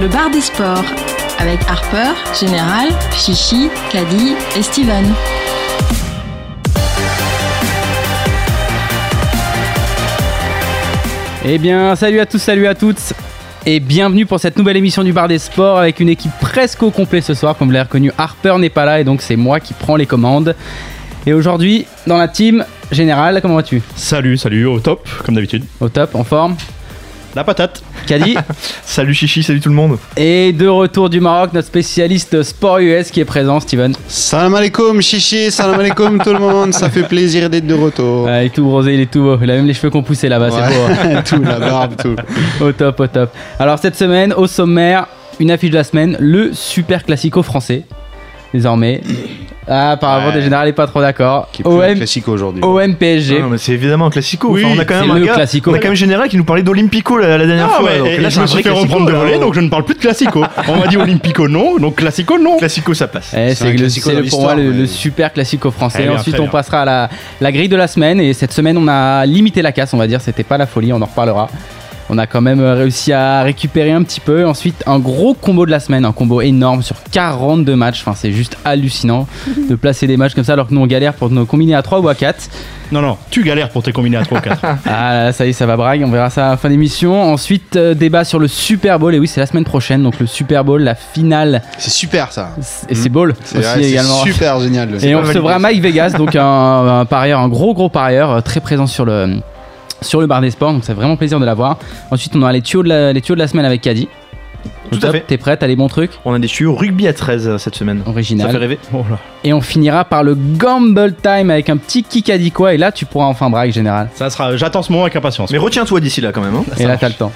Le bar des sports avec Harper, Général, Chichi, Caddy et Steven. Eh bien, salut à tous, salut à toutes. Et bienvenue pour cette nouvelle émission du Bar des Sports avec une équipe presque au complet ce soir. Comme vous l'avez reconnu, Harper n'est pas là et donc c'est moi qui prends les commandes. Et aujourd'hui, dans la team générale, comment vas-tu? Salut, salut, au top, comme d'habitude. Au top, en forme? La patate. Caddy Salut Chichi, salut tout le monde. Et de retour du Maroc, notre spécialiste sport US qui est présent, Steven. Salam alaikum, chichi, salam alaikum tout le monde, ça fait plaisir d'être de retour. Il est tout rosé, il est tout beau. Il a même les cheveux qu'on poussait là-bas, c'est beau. hein. tout, la barbe, tout. au top, au top. Alors cette semaine, au sommaire, une affiche de la semaine, le super classico français. Désormais. Ah, apparemment, Ouais. des générales n'est pas trop d'accord. Qui est plus un OM, classique aujourd'hui. OM PSG. Non, mais c'est évidemment un classico. Oui, Enfin, on a quand même un le gars, classico. on a quand même Général qui nous parlait d'Olympico la, la dernière Ah, fois. ouais, donc et là, je me suis fait classico, reprendre de voler, donc je ne parle plus de classico. On m'a dit Olympico non, donc classico non. Classico, ça passe. Eh, C'est le- pour moi le, mais- le super classico français. Bien, Ensuite, on bien. passera à la, la grille de la semaine. Et cette semaine, on a limité la casse, on va dire. C'était pas la folie, on en reparlera. On a quand même euh, réussi à récupérer un petit peu. Ensuite, un gros combo de la semaine, un combo énorme sur 42 matchs. Enfin, c'est juste hallucinant de placer des matchs comme ça alors que nous on galère pour nos combiner à 3 ou à 4. Non, non, tu galères pour tes combinés à 3 ou 4. Ah là, ça y est, ça va brague, on verra ça à la fin d'émission. Ensuite, euh, débat sur le Super Bowl. Et oui, c'est la semaine prochaine, donc le Super Bowl, la finale. C'est super ça. Et c'est Bowl C'est aussi également. super génial. Et on recevra Mike Vegas, donc un, un parieur, un gros gros parieur, euh, très présent sur le, sur le bar des sports, donc c'est vraiment plaisir de l'avoir. Ensuite, on aura les tuyaux de la, les tuyaux de la semaine avec Caddy. Tout à fait. T'es prête, t'as les bons trucs? On a des tuyaux rugby à 13 euh, cette semaine. Ça Original. fait rêver. Oh là. Et on finira par le Gamble Time avec un petit Kikadi quoi. Et là, tu pourras enfin brague général. Ça sera, j'attends ce moment avec impatience. Mais retiens-toi d'ici là quand même. hein. Et là, t'as le temps.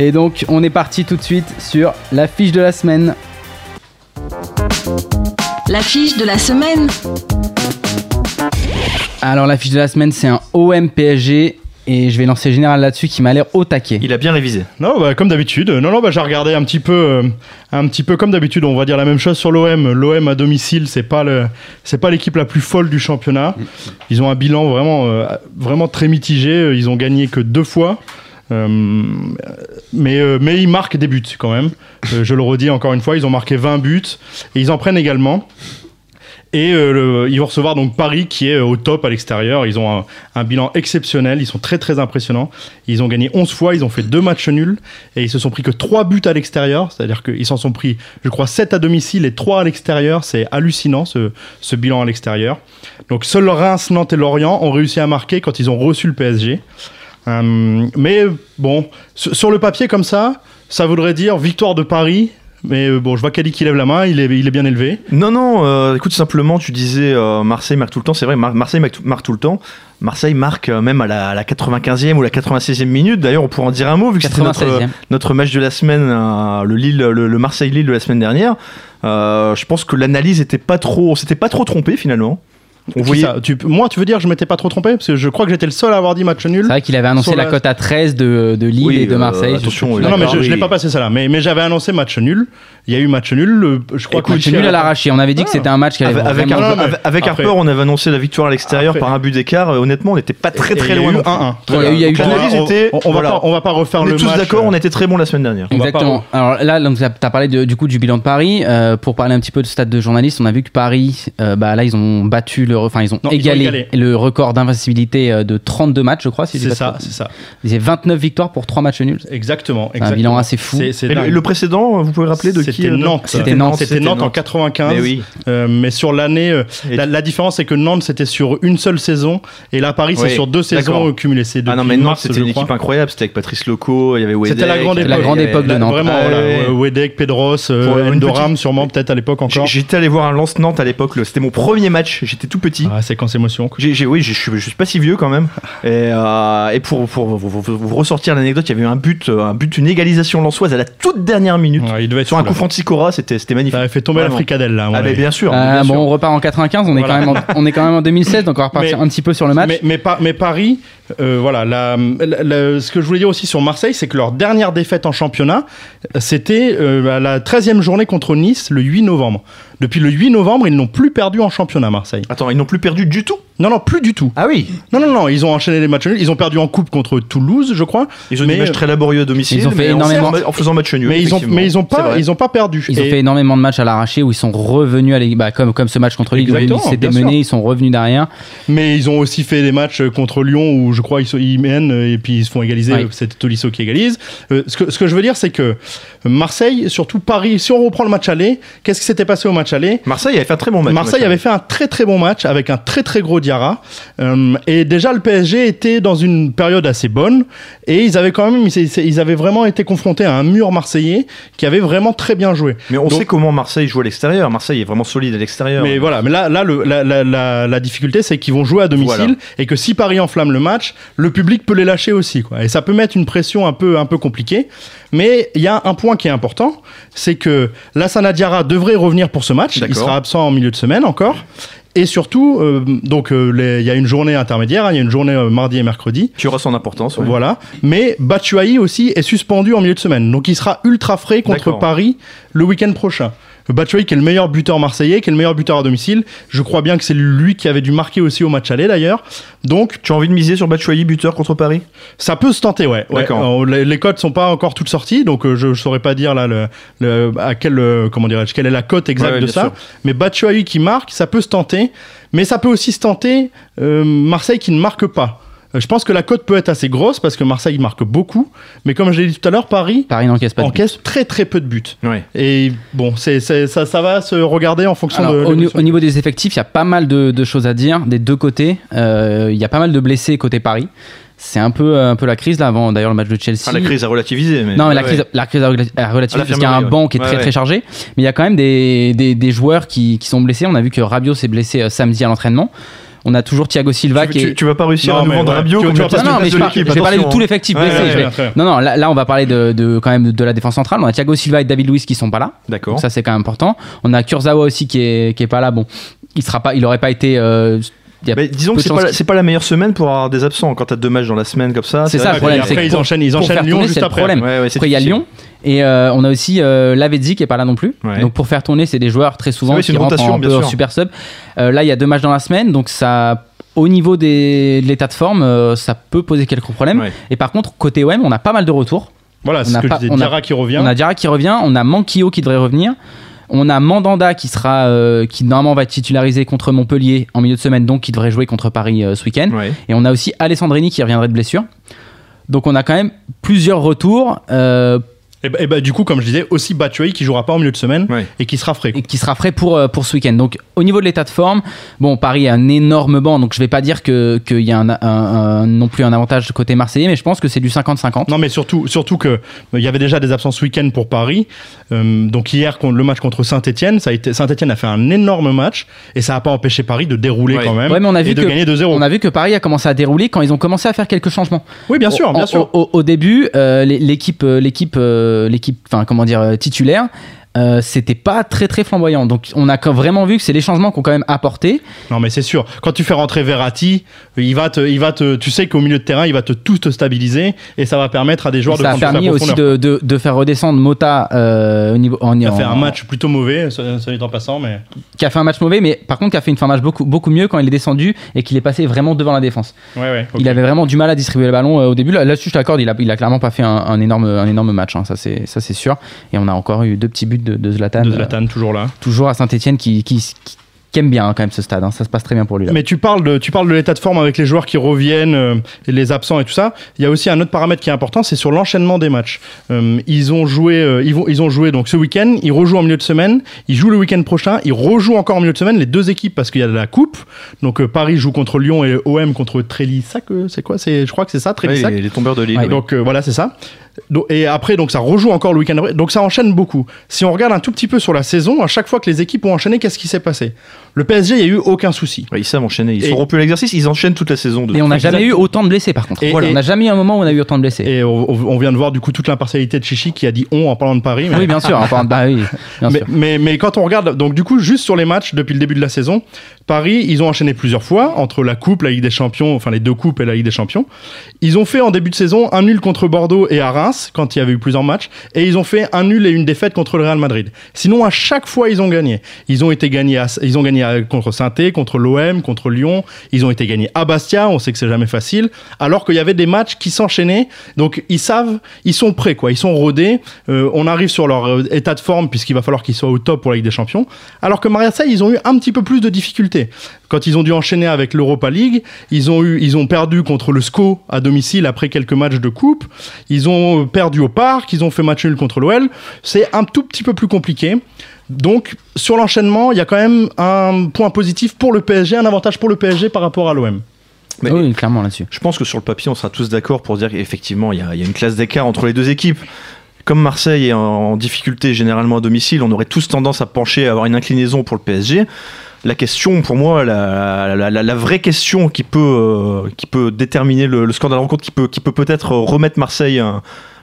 Et donc, on est parti tout de suite sur la fiche de la semaine. L'affiche de la semaine. Alors, la fiche de la semaine, c'est un OM PSG. Et je vais lancer général là-dessus qui m'a l'air au taquet. Il a bien révisé. Non, bah, comme d'habitude. Non, non, bah, j'ai regardé un petit peu, euh, un petit peu comme d'habitude. On va dire la même chose sur l'OM. L'OM à domicile, c'est pas le, c'est pas l'équipe la plus folle du championnat. Ils ont un bilan vraiment, euh, vraiment très mitigé. Ils ont gagné que deux fois. Euh, mais, euh, mais ils marquent des buts quand même. Euh, je le redis encore une fois, ils ont marqué 20 buts et ils en prennent également. Et euh, ils vont recevoir donc Paris qui est euh, au top à l'extérieur. Ils ont un, bilan exceptionnel. Ils sont très très impressionnants. Ils ont gagné 11 fois. Ils ont fait deux matchs nuls et ils se sont pris que 3 buts à l'extérieur. C'est-à-dire qu'ils s'en sont pris, je crois, 7 à domicile et 3 à l'extérieur. C'est hallucinant ce, bilan à l'extérieur. Donc seuls Reims, Nantes et Lorient ont réussi à marquer quand ils ont reçu le PSG. Euh, mais bon, sur le papier comme ça, ça voudrait dire victoire de Paris. Mais euh, bon, je vois Kali qui lève la main, il est, il est bien élevé. Non, non, euh, écoute, simplement, tu disais euh, Marseille marque tout le temps. C'est vrai, Mar- Marseille marque tout, marque tout le temps. Marseille marque euh, même à la, à la 95e ou la 96e minute. D'ailleurs, on pourra en dire un mot vu que c'était notre, 96e. notre match de la semaine, euh, le, Lille, le, le Marseille-Lille de la semaine dernière. Euh, je pense que l'analyse était pas trop, on s'était pas trop trompé finalement. On Qui voyait. ça Tu- moi, tu veux dire, je m'étais pas trop trompé Parce que je crois que j'étais le seul à avoir dit match nul. C'est vrai qu'il avait annoncé la la- cote à 13 de, de Lille Oui, et de euh, Marseille. Attention. Non, non, mais je, je l'ai pas passé ça là. Mais, mais j'avais annoncé match nul. Il y a eu match nul. le- je crois que Match nul à l'arraché. On avait dit que c'était un match qui allait Avec, avec, vraiment- Harper- avec- Harper, on avait annoncé la victoire à l'extérieur Après- par un but d'écart. Euh, Honnêtement, on n'était pas très Et très loin. 1-1. Il y a eu- il y a eu Donc, l'analyse On- va voilà. pas, on va pas refaire On le est tous match. d'accord, on était très bon la semaine dernière. Exactement. Alors là, donc, tu as parlé du coup du bilan de Paris. Euh, pour parler un petit peu de stade de journaliste, on a vu que Paris, bah, là, ils ont battu le, enfin, ils ont Non, ils ont égalé, le record d'invincibilité euh, de 32 matchs, je crois. Si C'est ça, c'est ça. Ils avaient 29 victoires pour 3 matchs nuls. Exactement. C'est un bilan assez fou. C'est- c'est le, précédent, vous pouvez rappeler de qui C'était euh, Nantes. C'était Nantes. C'était Nantes en 95. Mais oui. Euh, mais sur l'année, euh, la, la différence c'est que Nantes c'était sur une seule saison et là Paris c'est Oui, sur deux saisons cumulées. C'est Ah non, mais Nantes, c'était une crois. équipe incroyable. C'était avec Patrice Loco, il y avait Wedek. C'était la grande époque. avait- La grande époque de Nantes. Vraiment, Ah, Wedek, Pedros, Endoram, sûrement peut-être à l'époque encore. J'étais allé voir un Lance Nantes à l'époque. C'était mon premier match. J'étais tout petit. Ah, séquence émotion. quoi. J'ai, j'ai- oui, je suis, pas si vieux quand même. Et, euh, et pour, pour vous, ressortir l'anecdote, il y avait eu un but, euh, un but, une égalisation lançoise à la toute dernière minute. Ouais, il devait être Sur un coup franc de Sicora, c'était, c'était magnifique. Ça avait fait tomber la fricadelle là. Ah, mais bien sûr. Euh, bien bon, sûr. on repart en 95. On est quand même, en, on est quand même en 2016, donc on va repartir Mais- un petit peu sur le match. Mais, mais, pas- mais Paris, euh, voilà, ce que je voulais dire aussi sur Marseille, c'est que leur dernière défaite en championnat, c'était euh, la 13e journée contre Nice, le 8 novembre. Depuis le 8 novembre, ils n'ont plus perdu en championnat, Marseille. Attends, ils n'ont plus perdu du tout? Non, non, plus du tout. Ah oui Non, non, non, ils ont enchaîné les matchs nuls. Ils ont perdu en coupe contre Toulouse, je crois. Ils ont Mais- des matchs très laborieux à domicile. Ils ont fait mais en- énormément- En faisant match nul. Mais ils ont, mais ils ont pas, ils ont pas perdu. Ils ont fait énormément de matchs à l'arraché où ils sont revenus à l'é- bah, comme, comme ce match contre Lille où ils s'étaient menés, ils sont revenus derrière. Mais ils ont aussi fait des matchs contre Lyon où je crois ils, sont- ils mènent euh, et puis ils se font égaliser. Ouais. euh, C'est Tolisso qui égalise. Euh, ce, que, ce que je veux dire, c'est que Marseille, surtout Paris, si on reprend le match aller, qu'est-ce qui s'était passé au match aller? Marseille avait fait un très bon match. Marseille avait fait un très très bon match avec un très très gros Diarra. Euh, et déjà, le PSG était dans une période assez bonne. Et ils avaient quand même, ils, avaient vraiment été confrontés à un mur marseillais qui avait vraiment très bien joué. Mais on Donc- sait comment Marseille joue à l'extérieur. Marseille est vraiment solide à l'extérieur. Mais voilà, mais là, là le- la, la- la- la difficulté, c'est qu'ils vont jouer à domicile Voilà. et que si Paris enflamme le match, le public peut les lâcher aussi. Quoi. Et ça peut mettre une pression un peu, un peu compliquée. Mais il y a un point qui est important, c'est que Lassana Diarra devrait revenir pour ce match. Il sera absent en milieu de semaine encore. Et surtout, euh, donc euh, il y a une journée intermédiaire, hein, il y a une journée euh, mardi et mercredi. Tu auras son importance. ouais. Voilà. Mais Batshuayi aussi est suspendu en milieu de semaine. Donc il sera ultra frais contre. Paris le week-end prochain. Batshuayi qui est le meilleur buteur marseillais, qui est le meilleur buteur à domicile. Je crois bien que c'est lui qui avait dû marquer aussi au match aller d'ailleurs. Donc Tu as envie de miser sur Batshuayi, buteur contre Paris? ça peut se tenter, ouais. ouais. D'accord. Euh, Les, les cotes sont pas encore toutes sorties, donc euh, je, je saurais pas dire là le, le- à quel euh, comment dirais-je quelle est la cote exacte Ouais, ouais, de ça. sûr. Mais Batshuayi qui marque, ça peut se tenter, mais ça peut aussi se tenter euh, Marseille qui ne marque pas. Euh, Je pense que la cote peut être assez grosse parce que Marseille marque beaucoup, mais comme je l'ai dit tout à l'heure, Paris Paris n'encaisse pas encaisse très très peu de buts. Ouais. Et bon, c'est c'est- ça, ça va se regarder en fonction Alors, de. au, ni- au niveau des effectifs, il y a pas mal de, de choses à dire des deux côtés. Euh, Il y a pas mal de blessés côté Paris. C'est un peu, un peu la crise là avant d'ailleurs le match de Chelsea. Ah, la crise a relativisé. Mais... Non, mais la Ouais, crise, ouais. la crise a rela- a relativement À parce qu'il y a un banc qui est ouais. très Ouais, très chargé. Mais il y a quand même des, des, des joueurs qui, qui sont blessés. On a vu que Rabiot s'est blessé euh, samedi à l'entraînement. On a toujours Thiago Silva Tu, qui est. tu, tu vas pas réussir Non, à nous vendre ouais. Rabiot Tu- comme tu vas pas- Non, non, mais je, de par- l'équipe, je vais parler de tout l'effectif Ouais, ouais, vais-. Non, non, là, là, on va parler de, de- quand même de la défense centrale. On a Thiago Silva et David Luiz qui sont pas là. D'accord. Donc ça, c'est quand même important. On a Kurzawa aussi qui est, qui est pas là. Bon, il sera pas, il aurait pas été. euh, Mais disons que c'est pas, pas la meilleure semaine pour avoir des absents quand t'as deux matchs dans la semaine comme ça. C'est ça, le problème, après, ils enchaînent- ils enchaînent Lyon juste après. Après, il y a. Lyon et euh, on a aussi euh, Lavezzi qui est pas là non plus. Ouais. Donc pour faire tourner, c'est des joueurs très souvent qui une rentrent rotation, en, un bien peu en sûr. super sub. Euh, là, il y a deux matchs dans la semaine, donc ça, au niveau des, de l'état de forme, euh, ça peut poser quelques problèmes. Ouais. Et par contre, côté OM, on a pas mal de retours. Voilà, c'est on ce a que pas- je disais. on a- Diarra qui revient. On a Diarra qui revient, on a Manquillo qui devrait revenir. On a Mandanda qui sera euh, qui normalement va être titularisé contre Montpellier en milieu de semaine, donc qui devrait jouer contre Paris euh, ce week-end. Ouais. Et on a aussi Alessandrini qui reviendrait de blessure. Donc on a quand même plusieurs retours euh, Et bah, et bah, du coup, comme je disais, aussi Batshuayi qui jouera pas en milieu de semaine Ouais. et qui sera frais. quoi. et qui sera frais pour, euh, pour ce week-end. Donc au niveau de l'état de forme, bon Paris a un énorme banc, donc je vais pas dire que- qu'il y a un, un- un- non plus un avantage côté marseillais, mais je pense que c'est du 50-50. Non, mais surtout, surtout que euh, il y avait déjà des absences week-end pour Paris. Euh, donc hier, contre- le match contre Saint-Etienne, ça a été Saint-Etienne a fait un énorme match et ça n'a pas empêché Paris de dérouler Ouais. quand même Ouais, mais on a vu et de que- gagner 2-0. On a vu que Paris a commencé à dérouler quand ils ont commencé à faire quelques changements. Oui, bien sûr, Au- bien sûr. Au, au début, l'é- l'équipe, euh, l'équipe, euh, l'équipe, enfin comment dire, euh, titulaire, euh, c'était pas très très flamboyant. Donc on a vraiment vu que c'est les changements qu'on quand même apporté. Non, mais c'est sûr. Quand tu fais rentrer Verratti, il va te, il va te, tu sais qu'au milieu de terrain, il va te tout te stabiliser et ça va permettre à des joueurs de ça a permis aussi de, de, de faire redescendre Mota euh, au niveau. En, Il a fait en- un match plutôt mauvais, ça, ça dit en passant, mais qui a fait un match mauvais, mais par contre qui a fait une fin de match beaucoup beaucoup mieux quand il est descendu et qu'il est passé vraiment devant la défense. ouais, ouais. Il avait vraiment du mal à distribuer le ballon euh, au début. Là- Là-dessus, je t'accorde, il a, il a clairement pas fait un, un énorme, un énorme match. hein, ça c'est, ça c'est sûr. Et on a encore eu deux petits buts de, de Zlatan. de euh, Zlatan toujours là. toujours à Saint-Etienne qui, qui, qui- qui aime bien hein, quand même ce stade. hein. Ça se passe très bien pour lui. Là. Mais tu parles de, tu parles de l'état de forme avec les joueurs qui reviennent euh, et les absents et tout ça. Il y a aussi un autre paramètre qui est important, c'est sur l'enchaînement des matchs. Euh, ils ont joué, euh, ils vont, ils ont joué donc ce week-end. Ils rejouent en milieu de semaine. Ils jouent le week-end prochain. Ils rejouent encore en milieu de semaine les deux équipes parce qu'il y a de la coupe. Donc euh, Paris joue contre Lyon et OM contre Trélissac. euh, C'est quoi? C'est, je crois que c'est ça, Ouais, Trélissac. les, les tombeurs de Lille. Ouais. Donc euh, voilà, c'est ça. Donc, et après, donc ça rejoue encore le week-end. Donc ça enchaîne beaucoup. Si on regarde un tout petit peu sur la saison, à chaque fois que les équipes ont enchaîné, qu'est-ce qui s'est passé? Le PSG, il n'y a eu aucun souci. Ouais, ils savent enchaîner. Ils Et- sont rompus à l'exercice. Ils enchaînent toute la saison. De Et on n'a jamais eu autant de blessés par contre. Et- Voilà, et- on n'a jamais eu un moment où on a eu autant de blessés. Et on, on vient de voir du coup toute l'impartialité de Chichi qui a dit on en parlant de Paris. Mais, Oui, bien sûr. enfin, bah oui, bien mais, sûr. mais, mais quand on regarde, donc du coup, juste sur les matchs depuis le début de la saison, Paris, ils ont enchaîné plusieurs fois entre la Coupe, la Ligue des Champions, enfin les deux Coupes et la Ligue des Champions. Ils ont fait en début de saison un nul contre Bordeaux et à Quand il y avait eu plusieurs matchs et ils ont fait un nul et une défaite contre le Real Madrid. Sinon, à chaque fois, ils ont gagné. Ils ont été gagnés, à- ils ont gagné contre saint contre l'OM, contre Lyon. Ils ont été gagnés à Bastia. On sait que c'est jamais facile. Alors qu'il y avait des matchs qui s'enchaînaient. Donc, ils savent, ils sont prêts, quoi. Ils sont rodés. Euh, on arrive sur leur euh, état de forme puisqu'il va falloir qu'ils soient au top pour la Ligue des Champions. Alors que Marseille, ils ont eu un petit peu plus de difficultés. Quand ils ont dû enchaîner avec l'Europa League, ils ont eu, ils ont perdu contre le SCO à domicile après quelques matchs de coupe. Ils ont perdu au parc, ils ont fait match nul contre l'OL. C'est un tout petit peu plus compliqué. Donc, sur l'enchaînement, il y a quand même un point positif pour le PSG, un avantage pour le PSG par rapport à l'OM. Mais- oui, clairement là-dessus. Je pense que sur le papier, on sera tous d'accord pour dire qu'effectivement, il y, a- il y a une classe d'écart entre les deux équipes. Comme Marseille est en, en difficulté généralement à domicile, on aurait tous tendance à pencher, à avoir une inclinaison pour le PSG. La question, pour moi, la, vraie question qui peut, euh, qui peut déterminer le, le score de rencontre, qui peut, peut peut-être remettre Marseille, euh,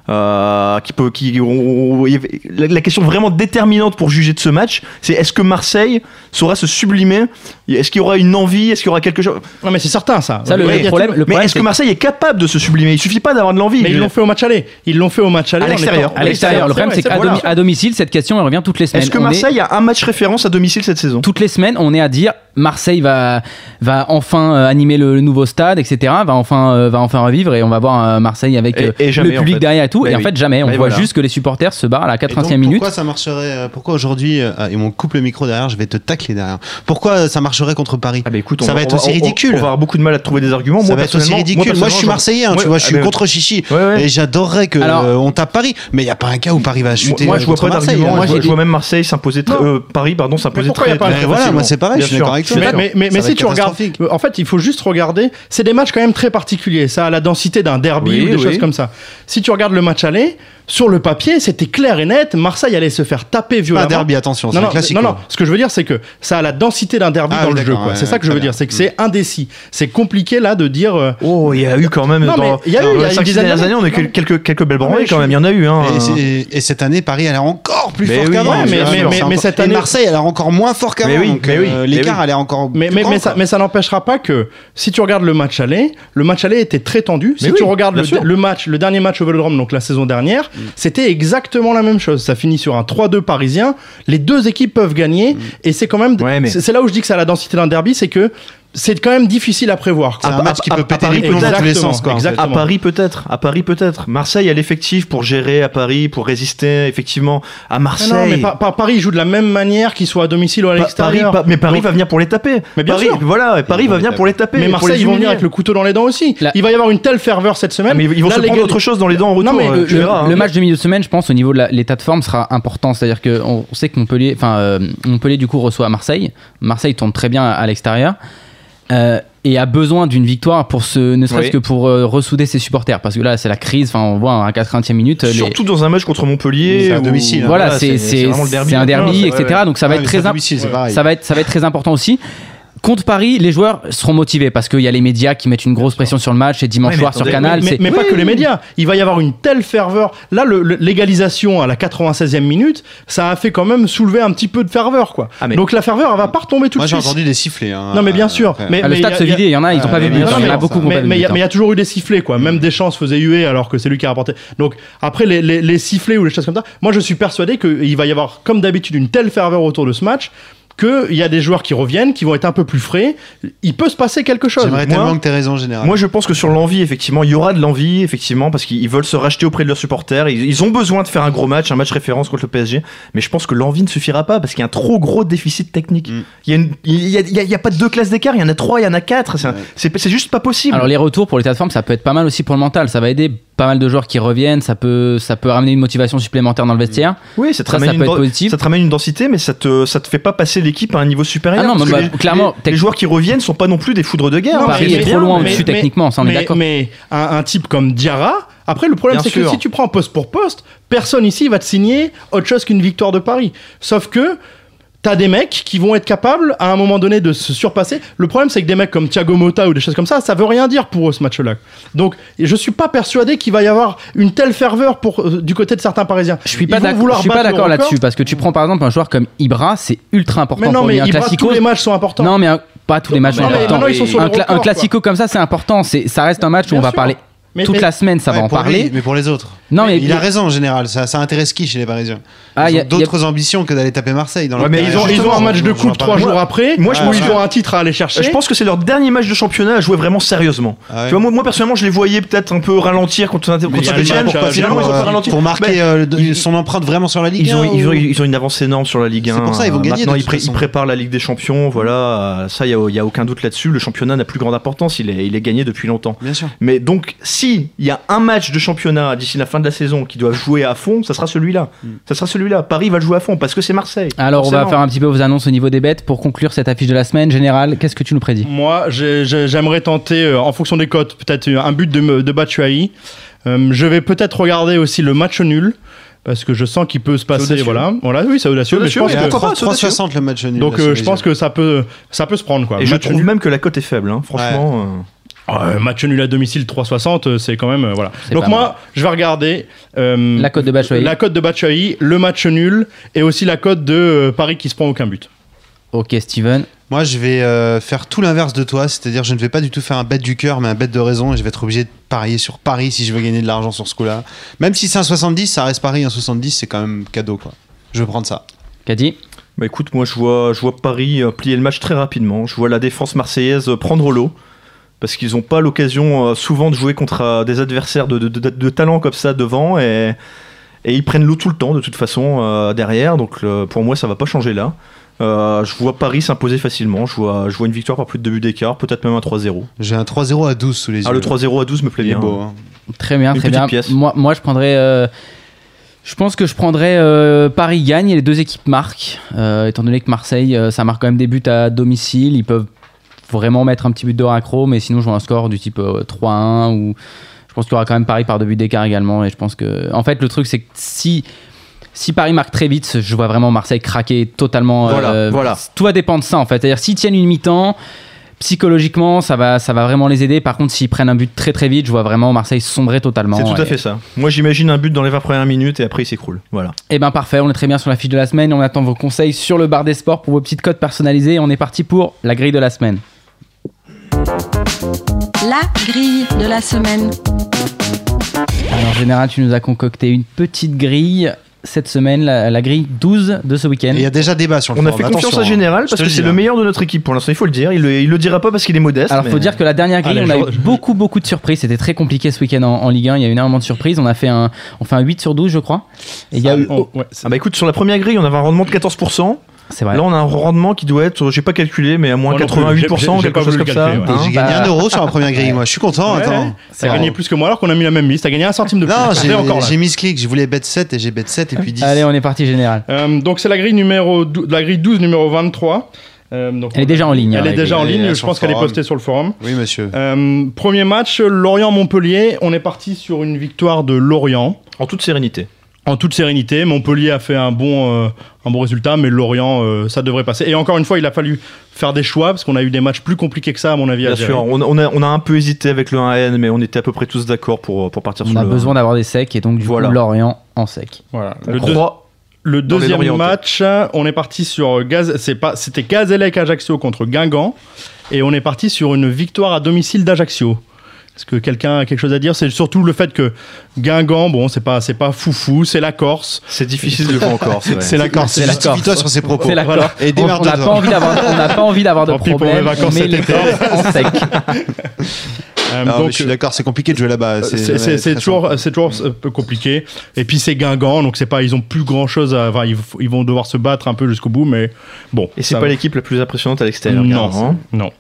euh, qui peut, qui, on- on- la, la question vraiment déterminante pour juger de ce match, c'est est-ce que Marseille saura se sublimer? Est-ce qu'il y aura une envie? Est-ce qu'il y aura quelque chose? Non, mais c'est certain, ça. Ça, le, Ouais, problème, mais est-ce que Marseille est capable de se sublimer? Il suffit pas d'avoir de l'envie. Mais ils l'ont fait au match aller. Ils l'ont fait au match aller. À l'extérieur. à l'extérieur. Le problème, c'est qu'à voilà. domi- à domicile, cette question elle revient toutes les semaines. Est-ce que est- Marseille a un match référence à domicile cette saison? Toutes les semaines, on est à dire Marseille va, va enfin euh, animer le, le nouveau stade, etc. Va enfin, euh, va enfin revivre et on va voir euh, Marseille avec Et- euh, et jamais, le en public fait. derrière tout. Mais et en oui. fait, jamais. On Mais voit voilà. juste que les supporters se barrent à la Et donc, 80e minute. Pourquoi ça marcherait euh, Pourquoi aujourd'hui euh, et on coupe le micro derrière Je vais te tacler derrière. Pourquoi ça marcherait contre Paris Ah bah écoute, Ça va être on aussi on- ridicule. On, va avoir beaucoup de mal à trouver des arguments. Ça moi, va être aussi ridicule. Moi, je suis Marseillais, hein, Ouais, tu vois, je ah, suis contre Chichi. Ouais, ouais. Et j'adorerais que Alors- euh, on tape Paris. Mais il n'y a pas un cas où Paris va chuter Moi, euh, je vois contre pas Marseille. d'argument. Moi, Je vois- vois même Marseille s'imposer, euh, Paris, pardon, s'imposer pourquoi très. y a pas très un Mais voilà, moi c'est pareil, je suis d'accord avec toi. Mais, va si être tu regardes, catastrophique. en fait, il faut juste regarder. C'est des matchs quand même très particuliers. Ça a la densité d'un derby ou des choses comme ça. Si tu regardes le match aller, sur le papier, c'était clair et net. Marseille allait se faire taper Pas violemment. un derby, attention, c'est Non, un non, classique. non, non. Ce que je veux dire, c'est que ça a la densité d'un derby Ah dans oui, le jeu. ouais, c'est ça que je veux dire. C'est que c'est indécis. C'est compliqué là de dire. euh, Oh, il y a eu quand même Non, dans mais il y a eu, il y a six dizaine dernières années, on a eu quelques quelques belles mais branlées quand même. Il y en a eu. hein. Et, et cette année, Paris a l'air encore plus Mais fort oui, qu'avant. ouais, mais- mais- cette et année- Marseille a l'air encore moins fort qu'avant. Mais oui, donc, mais oui, euh, L'écart a l'air encore. Mais, plus mais, grand, mais, ça, n'empêchera pas que si tu regardes le match aller, le match aller était très tendu. Si tu regardes le, sûr. le match, le dernier match au Vélodrome, donc la saison dernière, c'était exactement la même chose. Ça finit sur un 3-2 parisien. Les deux équipes peuvent gagner et c'est quand même. Ouais, mais- c'est, c'est là où je dis que ça a la densité d'un derby, c'est que c'est quand même difficile à prévoir. C'est quoi. un à- match qui à- peut à péter Paris, les plombs dans tous les sens. quoi. À Paris peut-être, à Paris peut-être. Marseille a l'effectif pour gérer à Paris, pour résister effectivement à Ah Marseille. non, mais Pa- Pa- Paris joue de la même manière qu'il soit à domicile ou à l'extérieur. pa- mais Paris Donc- va venir pour les taper. Mais bien Paris, sûr. voilà, et Paris va venir pour les taper. mais Marseille, ils vont venir avec le couteau dans les dents aussi. Il va y avoir une telle ferveur cette semaine. Ah, mais ils vont Là, se prendre autre chose dans les dents en retour. Non, mais euh, le, tu verras. le hein. match de milieu de semaine, je pense, au niveau de l'état de forme sera important. C'est-à-dire que on sait que Montpellier, enfin, euh, Montpellier du coup reçoit Marseille. Marseille tourne très bien à, à l'extérieur. Euh, et a besoin d'une victoire pour se, ne serait-ce Oui. que pour euh, ressouder ses supporters parce que là c'est la crise enfin on voit à 80e minute les- Surtout dans un match contre Montpellier. C'est à domicile, hein. voilà c'est derby. un derby Non, etc ouais, ouais. donc ça va Ah, être très imp- va être ça va être très important aussi contre Paris les joueurs seront motivés parce qu'il y a les médias qui mettent une grosse pression sur le match et dimanche Ouais, soir sur Canal mais, c'est- mais pas Oui. que les médias. Il va y avoir une telle ferveur. Là, l'égalisation à la 96e minute, ça a fait quand même soulever un petit peu de ferveur, quoi. Ah, mais- Donc la ferveur, elle va pas retomber tout Moi de j'ai suite. entendu des sifflets. hein, Non, mais bien sûr. après. Mais, Ah, le stade se vidait il y en a ils ont Ah, pas vu non, sûr il y en a mais- beaucoup mais vu il y, a- toujours eu des sifflets, quoi. Même Deschamps se faisait huer alors que c'est lui qui a rapporté. Donc après les, les, les sifflets ou les choses comme ça, moi je suis persuadé qu'il va y avoir, comme d'habitude, une telle ferveur autour de ce match qu'il y a des joueurs qui reviennent, qui vont être un peu plus frais. Il peut se passer quelque chose. J'aimerais Moi- tellement que tu raison, général. Moi, je pense que sur l'envie, effectivement, il y aura de l'envie, effectivement, parce qu'ils veulent se racheter auprès de leurs supporters. Ils, ils ont besoin de faire un gros match, un match référence contre le PSG. Mais je pense que l'envie ne suffira pas parce qu'il y a un trop gros déficit technique. Mm. Il y a une- il y a, il y pas deux classes d'écart, il y en a trois, il y en a quatre. C'est un- Ouais. C'est c'est juste pas possible. Alors les retours pour l'état de forme, ça peut être pas mal aussi pour le mental. Ça va aider pas mal de joueurs qui reviennent. Ça peut, ça peut ramener une motivation supplémentaire dans le vestiaire. oui, ça te, Ça, ramène ça une, peut être positif. ça te ramène une densité, mais ça te, ça te fait pas passer l'équipe à un niveau supérieur. Ah non, parce mais que bah, les, clairement, les, joueurs qui reviennent sont pas non plus des foudres de guerre. Non, Paris est trop bien, loin au-dessus techniquement, ça on est mais, d'accord. mais un, un type comme Diarra, après le problème c'est que si tu prends poste pour poste, personne ici va te signer autre chose qu'une victoire de Paris. Sauf que t'as des mecs qui vont être capables à un moment donné de se surpasser. Le problème c'est que des mecs comme Thiago Motta ou des choses comme ça, ça veut rien dire pour eux ce match-là. Donc je suis pas persuadé qu'il va y avoir une telle ferveur pour, euh, du côté de certains Parisiens. Je suis pas d'accord. Je suis pas d'accord là-dessus parce que tu prends par exemple un joueur comme Ibra, c'est ultra important Mais non pour mais lui. Un Ibra, classico. tous les matchs sont importants. Non mais un- pas tous les matchs sont Non, mais importants. ils sont sur un, le un classico comme ça, c'est important. C'est, ça reste un match où Bien on va sûr. parler Mais- toute mais- la semaine, ça Ouais, va en lui, parler. mais pour les autres. Non, mais il a raison en général, ça, ça intéresse qui chez les Parisiens? Ah, Ils y ont a- d'autres ambitions que d'aller taper Marseille. Dans Ouais, le mais. Ils ont, ils ont un match de coupe trois jours après. moi, je pense ils que- ont un titre à aller chercher. Je pense que c'est leur dernier match de championnat à jouer vraiment sérieusement. Ah ouais. Tu vois, moi, moi, personnellement, je les voyais peut-être un peu ralentir contre, y a Saint-Etienne. euh, pour, pas euh, ralenti. pour marquer euh, son empreinte vraiment sur la Ligue Ils ont, 1, ils, ont, ou- ils ont une avance énorme sur la Ligue 1. C'est pour ça, ils vont gagner, Maintenant, ils, préparent la Ligue des Champions. Voilà, euh, ça, il n'y a, aucun doute là-dessus. Le championnat n'a plus grande importance. Il est, il est gagné depuis longtemps. Bien sûr. Mais donc, si il y a un match de championnat d'ici la fin de la saison qui doit jouer à fond, ça sera celui-là. Ça sera celui-là. Paris va le jouer à fond parce que c'est Marseille. Alors, on va faire un petit peu vos annonces au niveau des bêtes pour conclure cette affiche de la semaine. Général, qu'est-ce que tu nous prédis? Moi, j'ai- j'ai- j'aimerais tenter, euh, en fonction des cotes, peut-être un but de, de Batshuayi. Euh, je vais peut-être regarder aussi le match nul. Parce que je sens qu'il peut se passer. audacieux. Voilà. voilà, oui, c'est audacieux. Mais je audacieux, pense mais que- pourquoi pas, c'est 3,60 le match nul. donc euh, je pense que ça peut, ça peut se prendre. Quoi. Et je trouve même que la cote est faible. hein. Franchement. euh, Euh, match nul à domicile 3,60, euh, c'est quand même. euh, voilà. Donc moi, mal. je vais regarder. euh, La cote de Batshuayi. La cote de Batshuayi, le match nul et aussi la cote de euh, Paris qui se prend aucun but. Ok, Steven. Moi, je vais euh, faire tout l'inverse de toi, c'est-à-dire je ne vais pas du tout faire un bet du cœur, mais un bet de raison, et je vais être obligé de parier sur Paris si je veux gagner de l'argent sur ce coup-là. Même si c'est un 70, ça reste Paris, un 70, c'est quand même cadeau, quoi. Je vais prendre ça. Kadi Bah écoute, moi je vois, je vois Paris plier le match très rapidement. Je vois la défense marseillaise prendre l'eau. Parce qu'ils n'ont pas l'occasion euh, souvent de jouer contre euh, des adversaires de, de, de- de talent comme ça devant. Et, et ils prennent l'eau tout le temps de toute façon euh, derrière. Donc le- pour moi ça va pas changer là. Euh, je vois Paris s'imposer facilement. Je vois, je vois une victoire par plus de 2 buts d'écart, peut-être même un 3-0. J'ai un 3-0 à 12 sous les yeux. Ah, le 3-0 à 12 me plaît bien. beau, hein. Très bien, Une très bien. pièce. Moi, moi, je prendrais. euh, je pense que je prendrais euh, Paris gagne et les deux équipes marquent. Euh, étant donné que Marseille, euh, ça marque quand même des buts à domicile, ils peuvent vraiment mettre un petit but de raccro, mais sinon je vois un score du type euh, 3-1 ou je pense qu'il y aura quand même Paris par deux buts d'écart également. Et je pense que, en fait, le truc c'est que si si Paris marque très vite, je vois vraiment Marseille craquer totalement. Voilà, euh, voilà. Tout va dépendre de ça en fait. C'est-à-dire s'ils tiennent une mi-temps, psychologiquement, ça va, ça va vraiment les aider. Par contre, s'ils prennent un but très très vite, je vois vraiment Marseille sombrer totalement. C'est tout à Et- fait ça. Moi j'imagine un but dans les 20 premières minutes et après il s'écroule. Voilà. Eh ben parfait, on est très bien sur la fiche de la semaine. On attend vos conseils sur le bar des sports pour vos petites codes personnalisées. On est parti pour la grille de la semaine. La grille de la semaine. Alors, en général, tu nous as concocté une petite grille cette semaine, la, la grille 12 de ce week-end. Il y a déjà débat sur le On a fait confiance à hein. Général parce que c'est le hein. meilleur de notre équipe pour l'instant. Il faut le dire. Il le, il le dira pas parce qu'il est modeste. Alors, mais- faut dire que la dernière grille, Allez, on a je- eu beaucoup, beaucoup de surprises. C'était très compliqué ce week-end en, en Ligue 1. Il y a eu énormément de surprises. On a fait un, on fait un 8 sur 12, je crois. Et il y a eu. Oh, ouais, c'est- Ah bah écoute, sur la première grille, on avait un rendement de 14%. C'est vrai. Là, on a un rendement qui doit être, j'ai pas calculé, mais à moins Moi non plus, 88%, j'ai- j'ai quelque chose comme ça. ouais. Hein. j'ai gagné bah- un euro sur la première grille, moi. Je suis content, Ouais, attends. T'as gagné plus que moi alors qu'on a mis la même liste. T'as gagné un centime de plus. Non, j'ai mis ce clic, je voulais bet 7 et j'ai bet 7 et puis 10. Allez, on est parti général. Euh, donc c'est la grille numéro la grille 12 numéro 23. Euh, donc Elle est déjà en ligne. Elle hein, est déjà en ligne, je pense le qu'elle est postée sur le forum. Oui, monsieur. Euh, premier match, Lorient-Montpellier. On est parti sur une victoire de Lorient. En toute sérénité. En toute sérénité, Montpellier a fait un bon, euh, un bon résultat, mais Lorient, euh, ça devrait passer. Et encore une fois, il a fallu faire des choix, parce qu'on a eu des matchs plus compliqués que ça, à mon avis, à Bien sûr, on, on a, on a un peu hésité avec le 1N, mais on était à peu près tous d'accord pour, pour partir On sur a le besoin d'avoir des secs et donc du Voilà. coup Lorient en sec. Voilà. On Le, croit deuxième match, on est parti sur Gaz, c'est pas, c'était Gazélec Ajaccio contre Guingamp, et on est parti sur une victoire à domicile d'Ajaccio. Est-ce que quelqu'un a quelque chose à dire? C'est surtout le fait que Guingamp, bon, c'est pas, c'est pas foufou, c'est la Corse. C'est difficile de jouer encore, c'est vrai. C'est la Corse. C'est la Corse. sur ses propos. C'est la Voilà. Corse. Et On démarre on n'a de pas envie d'avoir, on n'a pas envie d'avoir de Tant pis pour mes vacances On met cet les en sec. Euh, Non, mais donc, je suis d'accord, c'est compliqué de jouer là-bas. C'est- jamais C'est toujours, c'est toujours un peu compliqué. Et puis c'est Guingamp, donc c'est pas, ils ont plus grand chose à. Enfin, ils, ils vont devoir se battre un peu jusqu'au bout, mais bon. Et c'est pas va. l'équipe la plus impressionnante à l'extérieur. Non, hein. non.